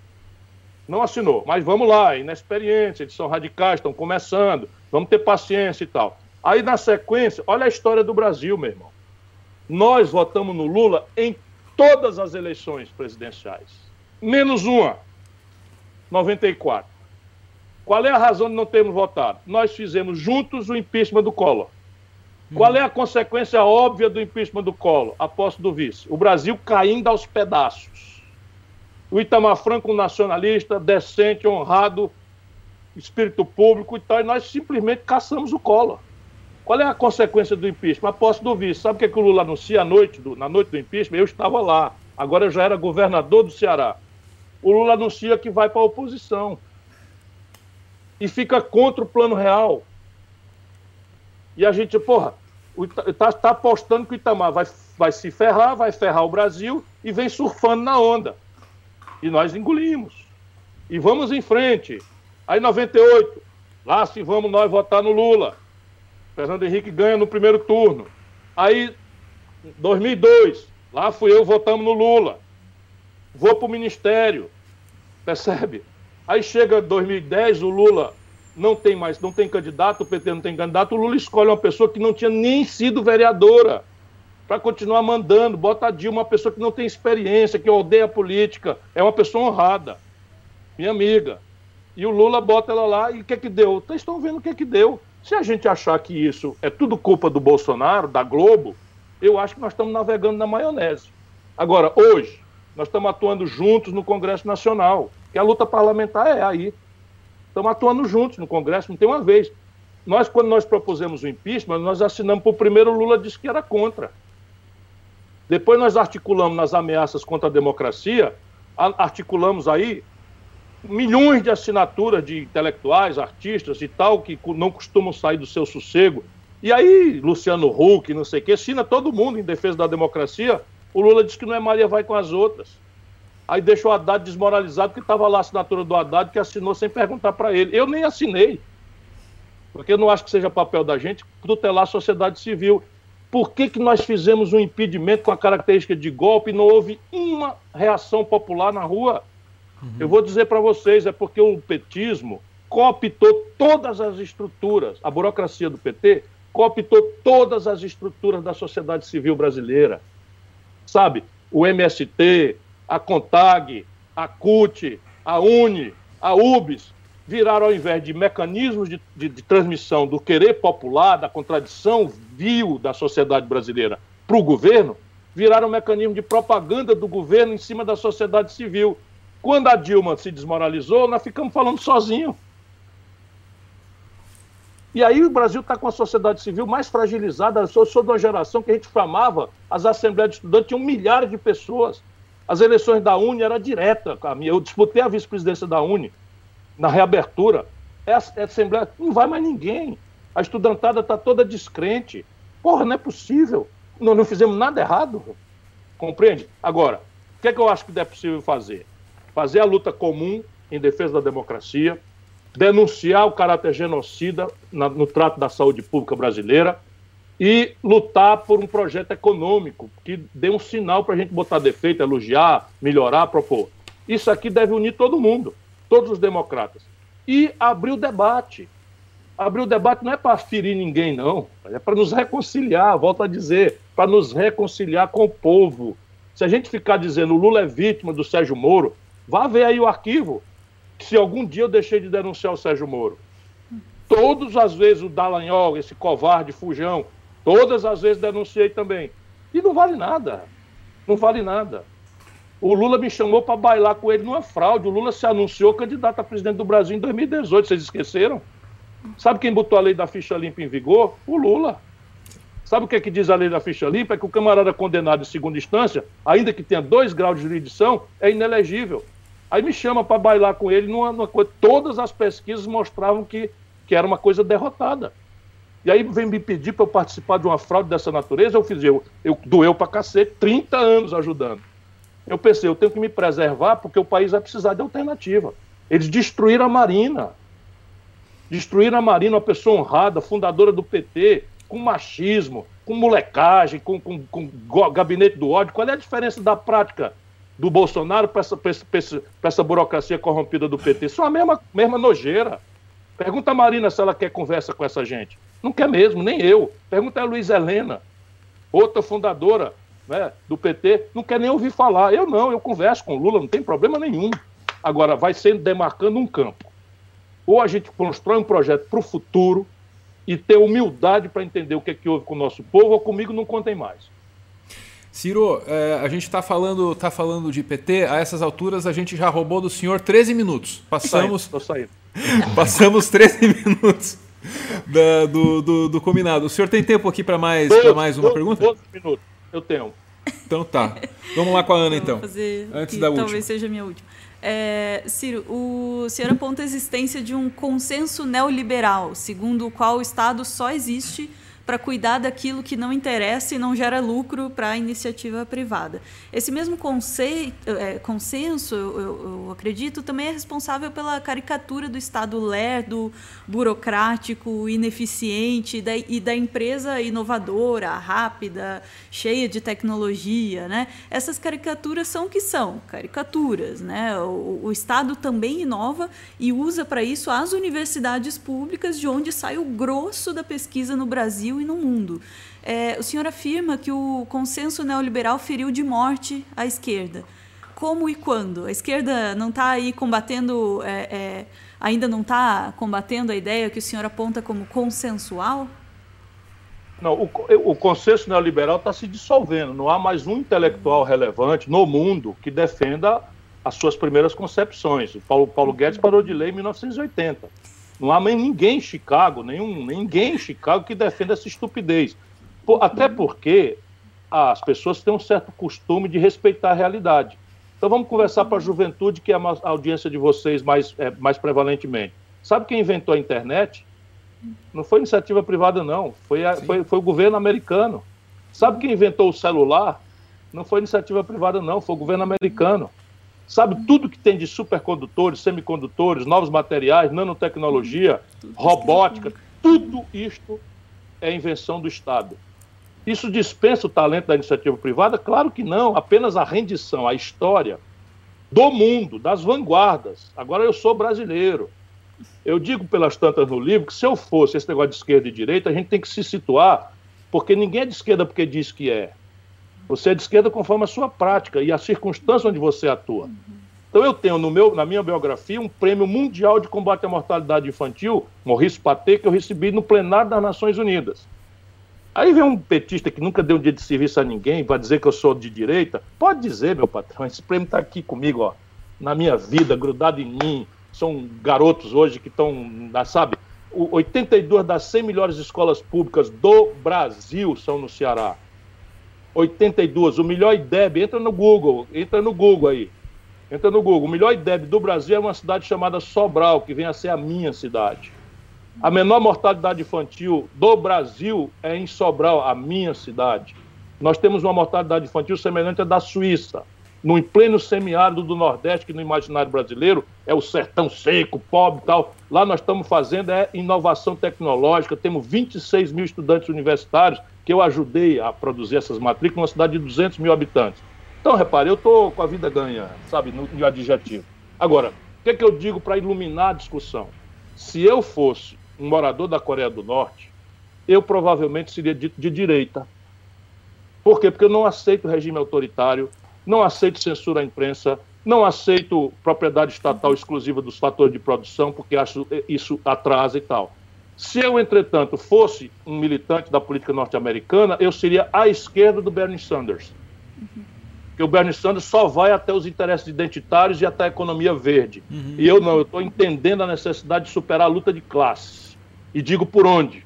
Não assinou. Mas vamos lá, inexperiência, eles são radicais, estão começando, vamos ter paciência e tal. Aí, na sequência, olha a história do Brasil, meu irmão. Nós votamos no Lula em todas as eleições presidenciais menos uma, 94. Qual é a razão de não termos votado? Nós fizemos juntos o impeachment do Collor. Qual é a consequência óbvia do impeachment do Collor? A posse do vice. O Brasil caindo aos pedaços. O Itamar Franco, um nacionalista, decente, honrado, espírito público e tal, e nós simplesmente caçamos o Collor. Qual é a consequência do impeachment? A posse do vice. Sabe o que, é que o Lula anuncia à noite do, na noite do impeachment? Eu estava lá. Agora eu já era governador do Ceará o Lula anuncia que vai para a oposição. E fica contra o plano real. E a gente, porra, está tá apostando que o Itamar vai, vai se ferrar, vai ferrar o Brasil e vem surfando na onda. E nós engolimos. E vamos em frente. Aí 98, lá se vamos nós votar no Lula. Fernando Henrique ganha no primeiro turno. Aí 2002, lá fui eu votamos no Lula. Vou para o ministério. Percebe? Aí chega 2010, o Lula não tem mais, não tem candidato, o PT não tem candidato, o Lula escolhe uma pessoa que não tinha nem sido vereadora para continuar mandando, bota a Dilma, uma pessoa que não tem experiência, que odeia a política, é uma pessoa honrada, minha amiga. E o Lula bota ela lá e o que é que deu? Vocês estão vendo o que é que deu. Se a gente achar que isso é tudo culpa do Bolsonaro, da Globo, eu acho que nós estamos navegando na maionese. Agora, hoje, nós estamos atuando juntos no Congresso Nacional, que a luta parlamentar é aí. Estamos atuando juntos no Congresso, não tem uma vez. Nós, quando nós propusemos o impeachment, nós assinamos primeiro, o Lula disse que era contra. Depois nós articulamos nas ameaças contra a democracia, articulamos aí milhões de assinaturas de intelectuais, artistas e tal, que não costumam sair do seu sossego. E aí, Luciano Huck, não sei o quê, assina todo mundo em defesa da democracia. O Lula diz que não é Maria vai com as outras. Aí deixou o Haddad desmoralizado, que estava lá a assinatura do Haddad, que assinou sem perguntar para ele. Eu nem assinei, porque eu não acho que seja papel da gente tutelar a sociedade civil. Por que, que nós fizemos um impedimento com a característica de golpe e não houve uma reação popular na rua? Uhum. Eu vou dizer para vocês, é porque o petismo cooptou todas as estruturas, a burocracia do PT cooptou todas as estruturas da sociedade civil brasileira. Sabe, o MST, a CONTAG, a CUT, a UNE, a UBS, viraram, ao invés de mecanismos de, de, de transmissão do querer popular, da contradição vil da sociedade brasileira para o governo, viraram um mecanismo de propaganda do governo em cima da sociedade civil. Quando a Dilma se desmoralizou, nós ficamos falando sozinho. E aí o Brasil está com a sociedade civil mais fragilizada. Eu sou, sou de uma geração que a gente famava, as assembleias de estudantes tinham milhares de pessoas. As eleições da Uni era direta. Eu disputei a vice-presidência da Uni na reabertura. É a, é a Assembleia, não vai mais ninguém. A estudantada está toda descrente. Porra, não é possível. Nós não fizemos nada errado. Compreende? Agora, o que é que eu acho que é possível fazer? fazer a luta comum em defesa da democracia, denunciar o caráter genocida na, no trato da saúde pública brasileira e lutar por um projeto econômico que dê um sinal para a gente botar defeito, elogiar, melhorar, propor. Isso aqui deve unir todo mundo, todos os democratas. E abrir o debate. Abrir o debate não é para ferir ninguém, não. É para nos reconciliar, volto a dizer, para nos reconciliar com o povo. Se a gente ficar dizendo o Lula é vítima do Sérgio Moro, Vá ver aí o arquivo, se algum dia eu deixei de denunciar o Sérgio Moro. Todas as vezes o Dallagnol, esse covarde fujão, todas as vezes denunciei também. E não vale nada. Não vale nada. O Lula me chamou para bailar com ele numa fraude. O Lula se anunciou candidato a presidente do Brasil em 2018. Vocês esqueceram? Sabe quem botou a lei da ficha limpa em vigor? O Lula. Sabe o que, é que diz a lei da ficha limpa? É que o camarada condenado em segunda instância, ainda que tenha dois graus de jurisdição, é inelegível. Aí me chama para bailar com ele numa, numa coisa. Todas as pesquisas mostravam que, que era uma coisa derrotada. E aí vem me pedir para eu participar de uma fraude dessa natureza, eu fiz, eu, eu doeu para cacete, 30 anos ajudando. Eu pensei, eu tenho que me preservar porque o país vai precisar de alternativa. Eles destruíram a Marina. Destruíram a Marina, uma pessoa honrada, fundadora do PT, com machismo, com molecagem, com, com, com gabinete do ódio. Qual é a diferença da prática do Bolsonaro para essa, essa, burocracia corrompida do PT. São a mesma, mesma nojeira. Pergunta a Marina se ela quer conversa com essa gente. Não quer mesmo, nem eu. Pergunta a Luiz Helena, outra fundadora né, do PT, não quer nem ouvir falar. Eu não, eu converso com Lula, não tem problema nenhum. Agora, vai sendo demarcando um campo. Ou a gente constrói um projeto para o futuro e ter humildade para entender o que, é que houve com o nosso povo, ou comigo não contem mais. Ciro, é, a gente está falando, tá falando de PT, a essas alturas a gente já roubou do senhor 13 minutos. Passamos. Tô saindo, Passamos 13 minutos da, do, do, do, combinado. O senhor tem tempo aqui para mais, mais uma 12, pergunta? 12 minutos, eu tenho. Então tá. Vamos lá com a Ana então. Fazer Antes da última. Talvez seja a minha última. É, Ciro, o senhor aponta a existência de um consenso neoliberal, segundo o qual o Estado só existe para cuidar daquilo que não interessa e não gera lucro para a iniciativa privada. Esse mesmo conceito, é, consenso, eu, eu, acredito, também é responsável pela caricatura do Estado lerdo, burocrático, ineficiente da, e da empresa inovadora, rápida, cheia de tecnologia. Né? Essas caricaturas são o que são, caricaturas. Né? O, o Estado também inova e usa para isso as universidades públicas, de onde sai o grosso da pesquisa no Brasil Brasil e no mundo. É, o senhor afirma que o consenso neoliberal feriu de morte a esquerda. Como e quando? A esquerda não está aí combatendo, é, é, ainda não está combatendo a ideia que o senhor aponta como consensual? Não, o, o consenso neoliberal está se dissolvendo. Não há mais um intelectual relevante no mundo que defenda as suas primeiras concepções. O Paulo, Paulo Guedes parou de ler em 1980. Não há ninguém em Chicago, nenhum, ninguém em Chicago que defenda essa estupidez. Até porque as pessoas têm um certo costume de respeitar a realidade. Então vamos conversar para a juventude, que é a audiência de vocês mais, é, mais prevalentemente. Sabe quem inventou a internet? Não foi iniciativa privada, não. Foi, a, foi, foi o governo americano. Sabe quem inventou o celular? Não foi iniciativa privada, não. Foi o governo americano. Sabe tudo que tem de supercondutores, semicondutores, novos materiais, nanotecnologia, robótica, tudo isto é invenção do Estado. Isso dispensa o talento da iniciativa privada? Claro que não, apenas a rendição à história do mundo, das vanguardas. Agora eu sou brasileiro. Eu digo pelas tantas no livro que se eu fosse esse negócio de esquerda e direita, a gente tem que se situar, porque ninguém é de esquerda porque diz que é. Você é de esquerda conforme a sua prática e a circunstância onde você atua. Então eu tenho no meu, na minha biografia um prêmio mundial de combate à mortalidade infantil, Maurice Paté, que eu recebi no plenário das Nações Unidas. Aí vem um petista que nunca deu um dia de serviço a ninguém, vai dizer que eu sou de direita. Pode dizer, meu patrão, esse prêmio está aqui comigo, ó, na minha vida, grudado em mim. São garotos hoje que estão, sabe, 82 das 100 melhores escolas públicas do Brasil são no Ceará. 82. O melhor IDEB, entra no Google, entra no Google aí. Entra no Google. O melhor IDEB do Brasil é uma cidade chamada Sobral, que vem a ser a minha cidade. A menor mortalidade infantil do Brasil é em Sobral, a minha cidade. Nós temos uma mortalidade infantil semelhante à da Suíça. No pleno semiárido do Nordeste, que no imaginário brasileiro é o sertão seco, pobre e tal. Lá nós estamos fazendo é inovação tecnológica, temos 26 mil estudantes universitários que eu ajudei a produzir essas matrículas numa cidade de 200 mil habitantes. Então, repare, eu estou com a vida ganha, sabe, no, no adjetivo. Agora, o que, é que eu digo para iluminar a discussão? Se eu fosse um morador da Coreia do Norte, eu provavelmente seria dito de direita. Por quê? Porque eu não aceito regime autoritário, não aceito censura à imprensa, não aceito propriedade estatal exclusiva dos fatores de produção, porque acho isso atrasa e tal. Se eu, entretanto, fosse um militante da política norte-americana, eu seria à esquerda do Bernie Sanders. Uhum. Porque o Bernie Sanders só vai até os interesses identitários e até a economia verde. Uhum. E eu não, eu estou entendendo a necessidade de superar a luta de classes. E digo por onde?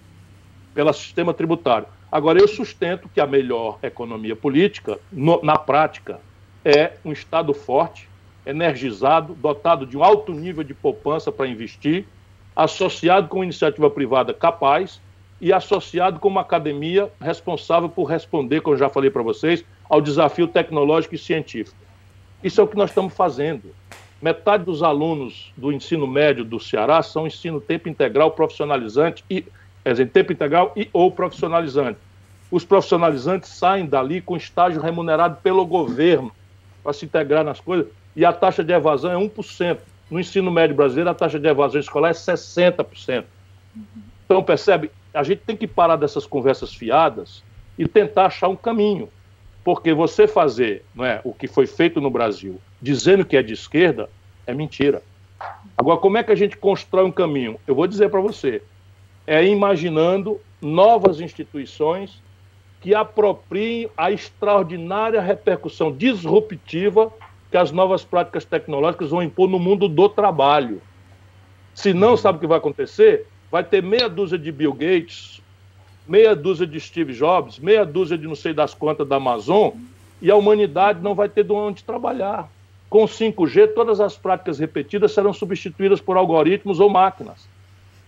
Pelo sistema tributário. Agora, eu sustento que a melhor economia política, no, na prática, é um Estado forte, energizado, dotado de um alto nível de poupança para investir associado com iniciativa privada capaz e associado com uma academia responsável por responder, como já falei para vocês, ao desafio tecnológico e científico. Isso é o que nós estamos fazendo. Metade dos alunos do ensino médio do Ceará são ensino tempo integral profissionalizante e quer dizer, tempo integral e ou profissionalizante. Os profissionalizantes saem dali com estágio remunerado pelo governo para se integrar nas coisas e a taxa de evasão é 1%. No ensino médio brasileiro, a taxa de evasão escolar é 60%. Então, percebe? A gente tem que parar dessas conversas fiadas e tentar achar um caminho. Porque você fazer não é, o que foi feito no Brasil, dizendo que é de esquerda, é mentira. Agora, como é que a gente constrói um caminho? Eu vou dizer para você: é imaginando novas instituições que apropriem a extraordinária repercussão disruptiva que as novas práticas tecnológicas vão impor no mundo do trabalho. Se não, sabe o que vai acontecer? Vai ter meia dúzia de Bill Gates, meia dúzia de Steve Jobs, meia dúzia de não sei das quantas da Amazon, e a humanidade não vai ter de onde trabalhar. Com 5G, todas as práticas repetidas serão substituídas por algoritmos ou máquinas.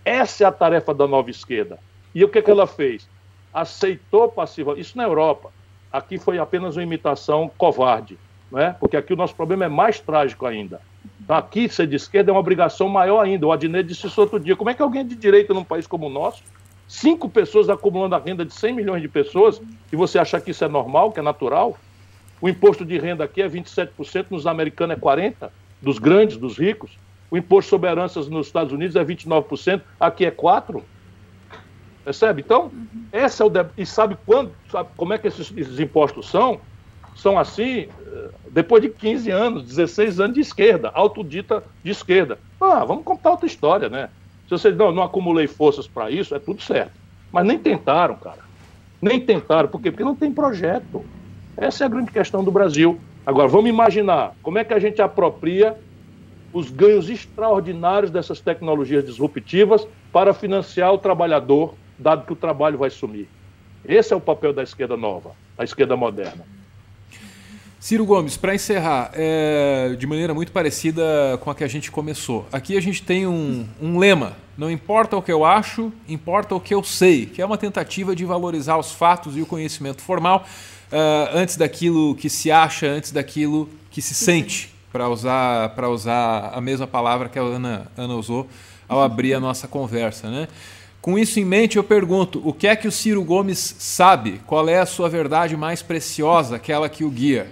Essa é a tarefa da nova esquerda. E o que, é que ela fez? Aceitou passivamente. Isso na Europa. Aqui foi apenas uma imitação covarde, né? porque aqui o nosso problema é mais trágico ainda. Então, aqui, ser de esquerda é uma obrigação maior ainda. O Adnet disse isso outro dia. Como é que alguém de direita num país como o nosso, cinco pessoas acumulando a renda de 100 milhões de pessoas, e você acha que isso é normal, que é natural? O imposto de renda aqui é 27%, nos americanos é 40%, dos grandes, dos ricos. O imposto sobre heranças nos Estados Unidos é 29%, aqui é 4%. Percebe? Então, uhum. esse é o e sabe quando, sabe como é que esses, esses, impostos são? São assim, eh, depois de 15 anos, 16 anos de esquerda, autodita de esquerda. Ah, vamos contar outra história, né? Se vocês não, não acumulei forças para isso, é tudo certo. Mas nem tentaram, cara. Nem tentaram, por quê? Porque não tem projeto. Essa é a grande questão do Brasil. Agora, vamos imaginar como é que a gente apropria os ganhos extraordinários dessas tecnologias disruptivas para financiar o trabalhador dado que o trabalho vai sumir. Esse é o papel da esquerda nova, da esquerda moderna. Ciro Gomes, para encerrar, é, de maneira muito parecida com a que a gente começou. Aqui a gente tem um, um, lema: não importa o que eu acho, importa o que eu sei, que é uma tentativa de valorizar os fatos e o conhecimento formal uh, antes daquilo que se acha, antes daquilo que se sente, para usar, usar a mesma palavra que a Ana, Ana usou ao abrir a nossa conversa. Né? Com isso em mente, eu pergunto: o que é que o Ciro Gomes sabe? Qual é a sua verdade mais preciosa, aquela que o guia?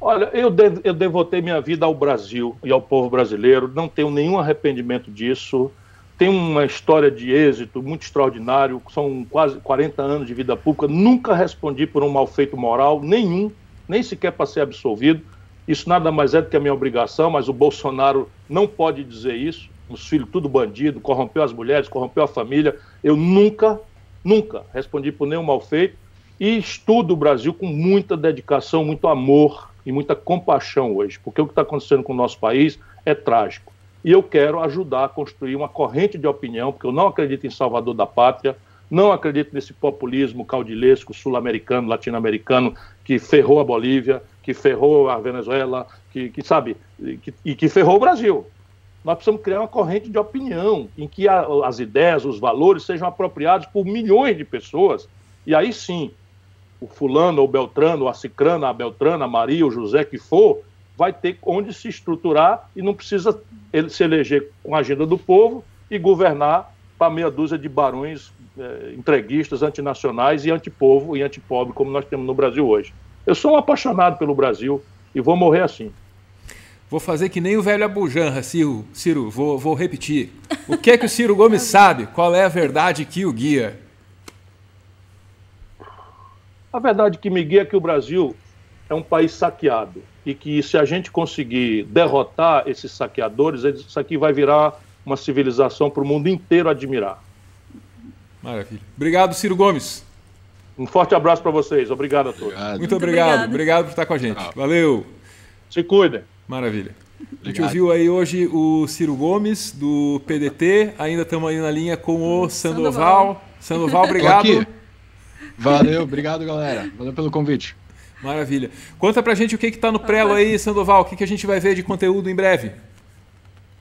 Olha, eu, dev eu devotei minha vida ao Brasil e ao povo brasileiro, não tenho nenhum arrependimento disso. Tenho uma história de êxito muito extraordinário, são quase 40 anos de vida pública, nunca respondi por um mal feito moral, nenhum, nem sequer para ser absolvido. Isso nada mais é do que a minha obrigação, mas o Bolsonaro não pode dizer isso os filhos tudo bandido, corrompeu as mulheres, corrompeu a família. Eu nunca, nunca respondi por nenhum mal feito e estudo o Brasil com muita dedicação, muito amor e muita compaixão hoje, porque o que está acontecendo com o nosso país é trágico. E eu quero ajudar a construir uma corrente de opinião, porque eu não acredito em Salvador da Pátria, não acredito nesse populismo caudilesco sul-americano, latino-americano, que ferrou a Bolívia, que ferrou a Venezuela, que, que sabe, que, e que ferrou o Brasil nós precisamos criar uma corrente de opinião em que a, as ideias, os valores sejam apropriados por milhões de pessoas. E aí sim, o fulano, ou beltrano, a cicrana, a beltrana, a Maria, o José que for, vai ter onde se estruturar e não precisa ele se eleger com a agenda do povo e governar para meia dúzia de barões eh, entreguistas, antinacionais e antipovo e antipobre, como nós temos no Brasil hoje. Eu sou um apaixonado pelo Brasil e vou morrer assim. Vou fazer que nem o velho Abujanra, Ciro. Ciro, vou, vou repetir. O que é que o Ciro Gomes sabe? Qual é a verdade que o guia? A verdade que me guia é que o Brasil é um país saqueado e que se a gente conseguir derrotar esses saqueadores, isso aqui vai virar uma civilização para o mundo inteiro admirar. Maravilha. Obrigado, Ciro Gomes. Um forte abraço para vocês. Obrigado a todos. Obrigado. Muito obrigado. obrigado. Obrigado por estar com a gente. Valeu. Se cuidem. Maravilha. Obrigado. A gente ouviu aí hoje o Ciro Gomes, do PDT. Ainda estamos aí na linha com o Sandoval. Sandoval, obrigado. Valeu, obrigado, galera. Valeu pelo convite. Maravilha. Conta pra gente o que está no prelo aí, Sandoval. O que, que a gente vai ver de conteúdo em breve?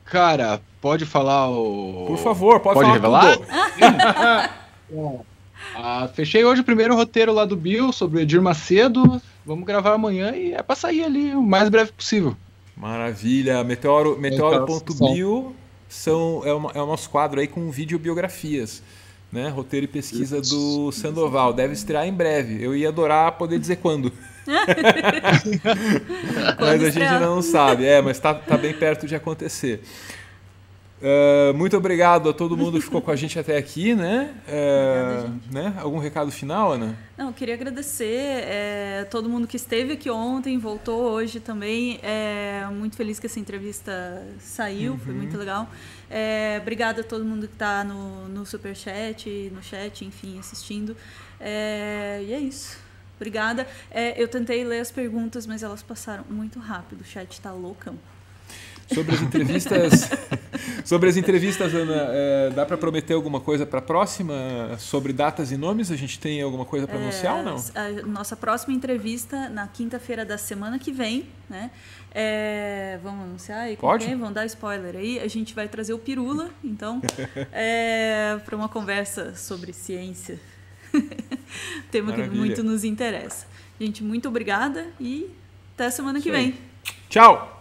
Cara, pode falar o. Por favor, pode, pode falar revelar? ah, fechei hoje o primeiro roteiro lá do Bill sobre o Edir Macedo. Vamos gravar amanhã e é pra sair ali o mais breve possível. Maravilha. Meteoro.bio Meteoro são, é, uma, é o nosso quadro aí com videobiografias. Né? Roteiro e pesquisa do Sandoval. Deve estrear em breve. Eu ia adorar poder dizer quando. mas a gente não sabe. É, mas está tá bem perto de acontecer. Uh, muito obrigado a todo mundo que ficou com a gente até aqui, né? Uh, Obrigada, né? Algum recado final, Ana? Não, eu queria agradecer é, todo mundo que esteve aqui ontem, voltou hoje também. É, muito feliz que essa entrevista saiu, uhum. foi muito legal. É, obrigada a todo mundo que está no, no superchat, no chat, enfim, assistindo. É, e é isso. Obrigada. Eu tentei ler as perguntas, mas elas passaram muito rápido. O chat está loucão. Sobre as entrevistas, sobre as entrevistas, Ana, é, dá para prometer alguma coisa para a próxima sobre datas e nomes? A gente tem alguma coisa para anunciar ou não? A nossa próxima entrevista na quinta-feira da semana que vem, né? É, vamos anunciar aí? Pode. Quem? Vamos dar spoiler aí. A gente vai trazer o Pirula, então, é, para uma conversa sobre ciência. Tema Maravilha. que muito nos interessa. Gente, muito obrigada e até semana Isso que vem. Tchau!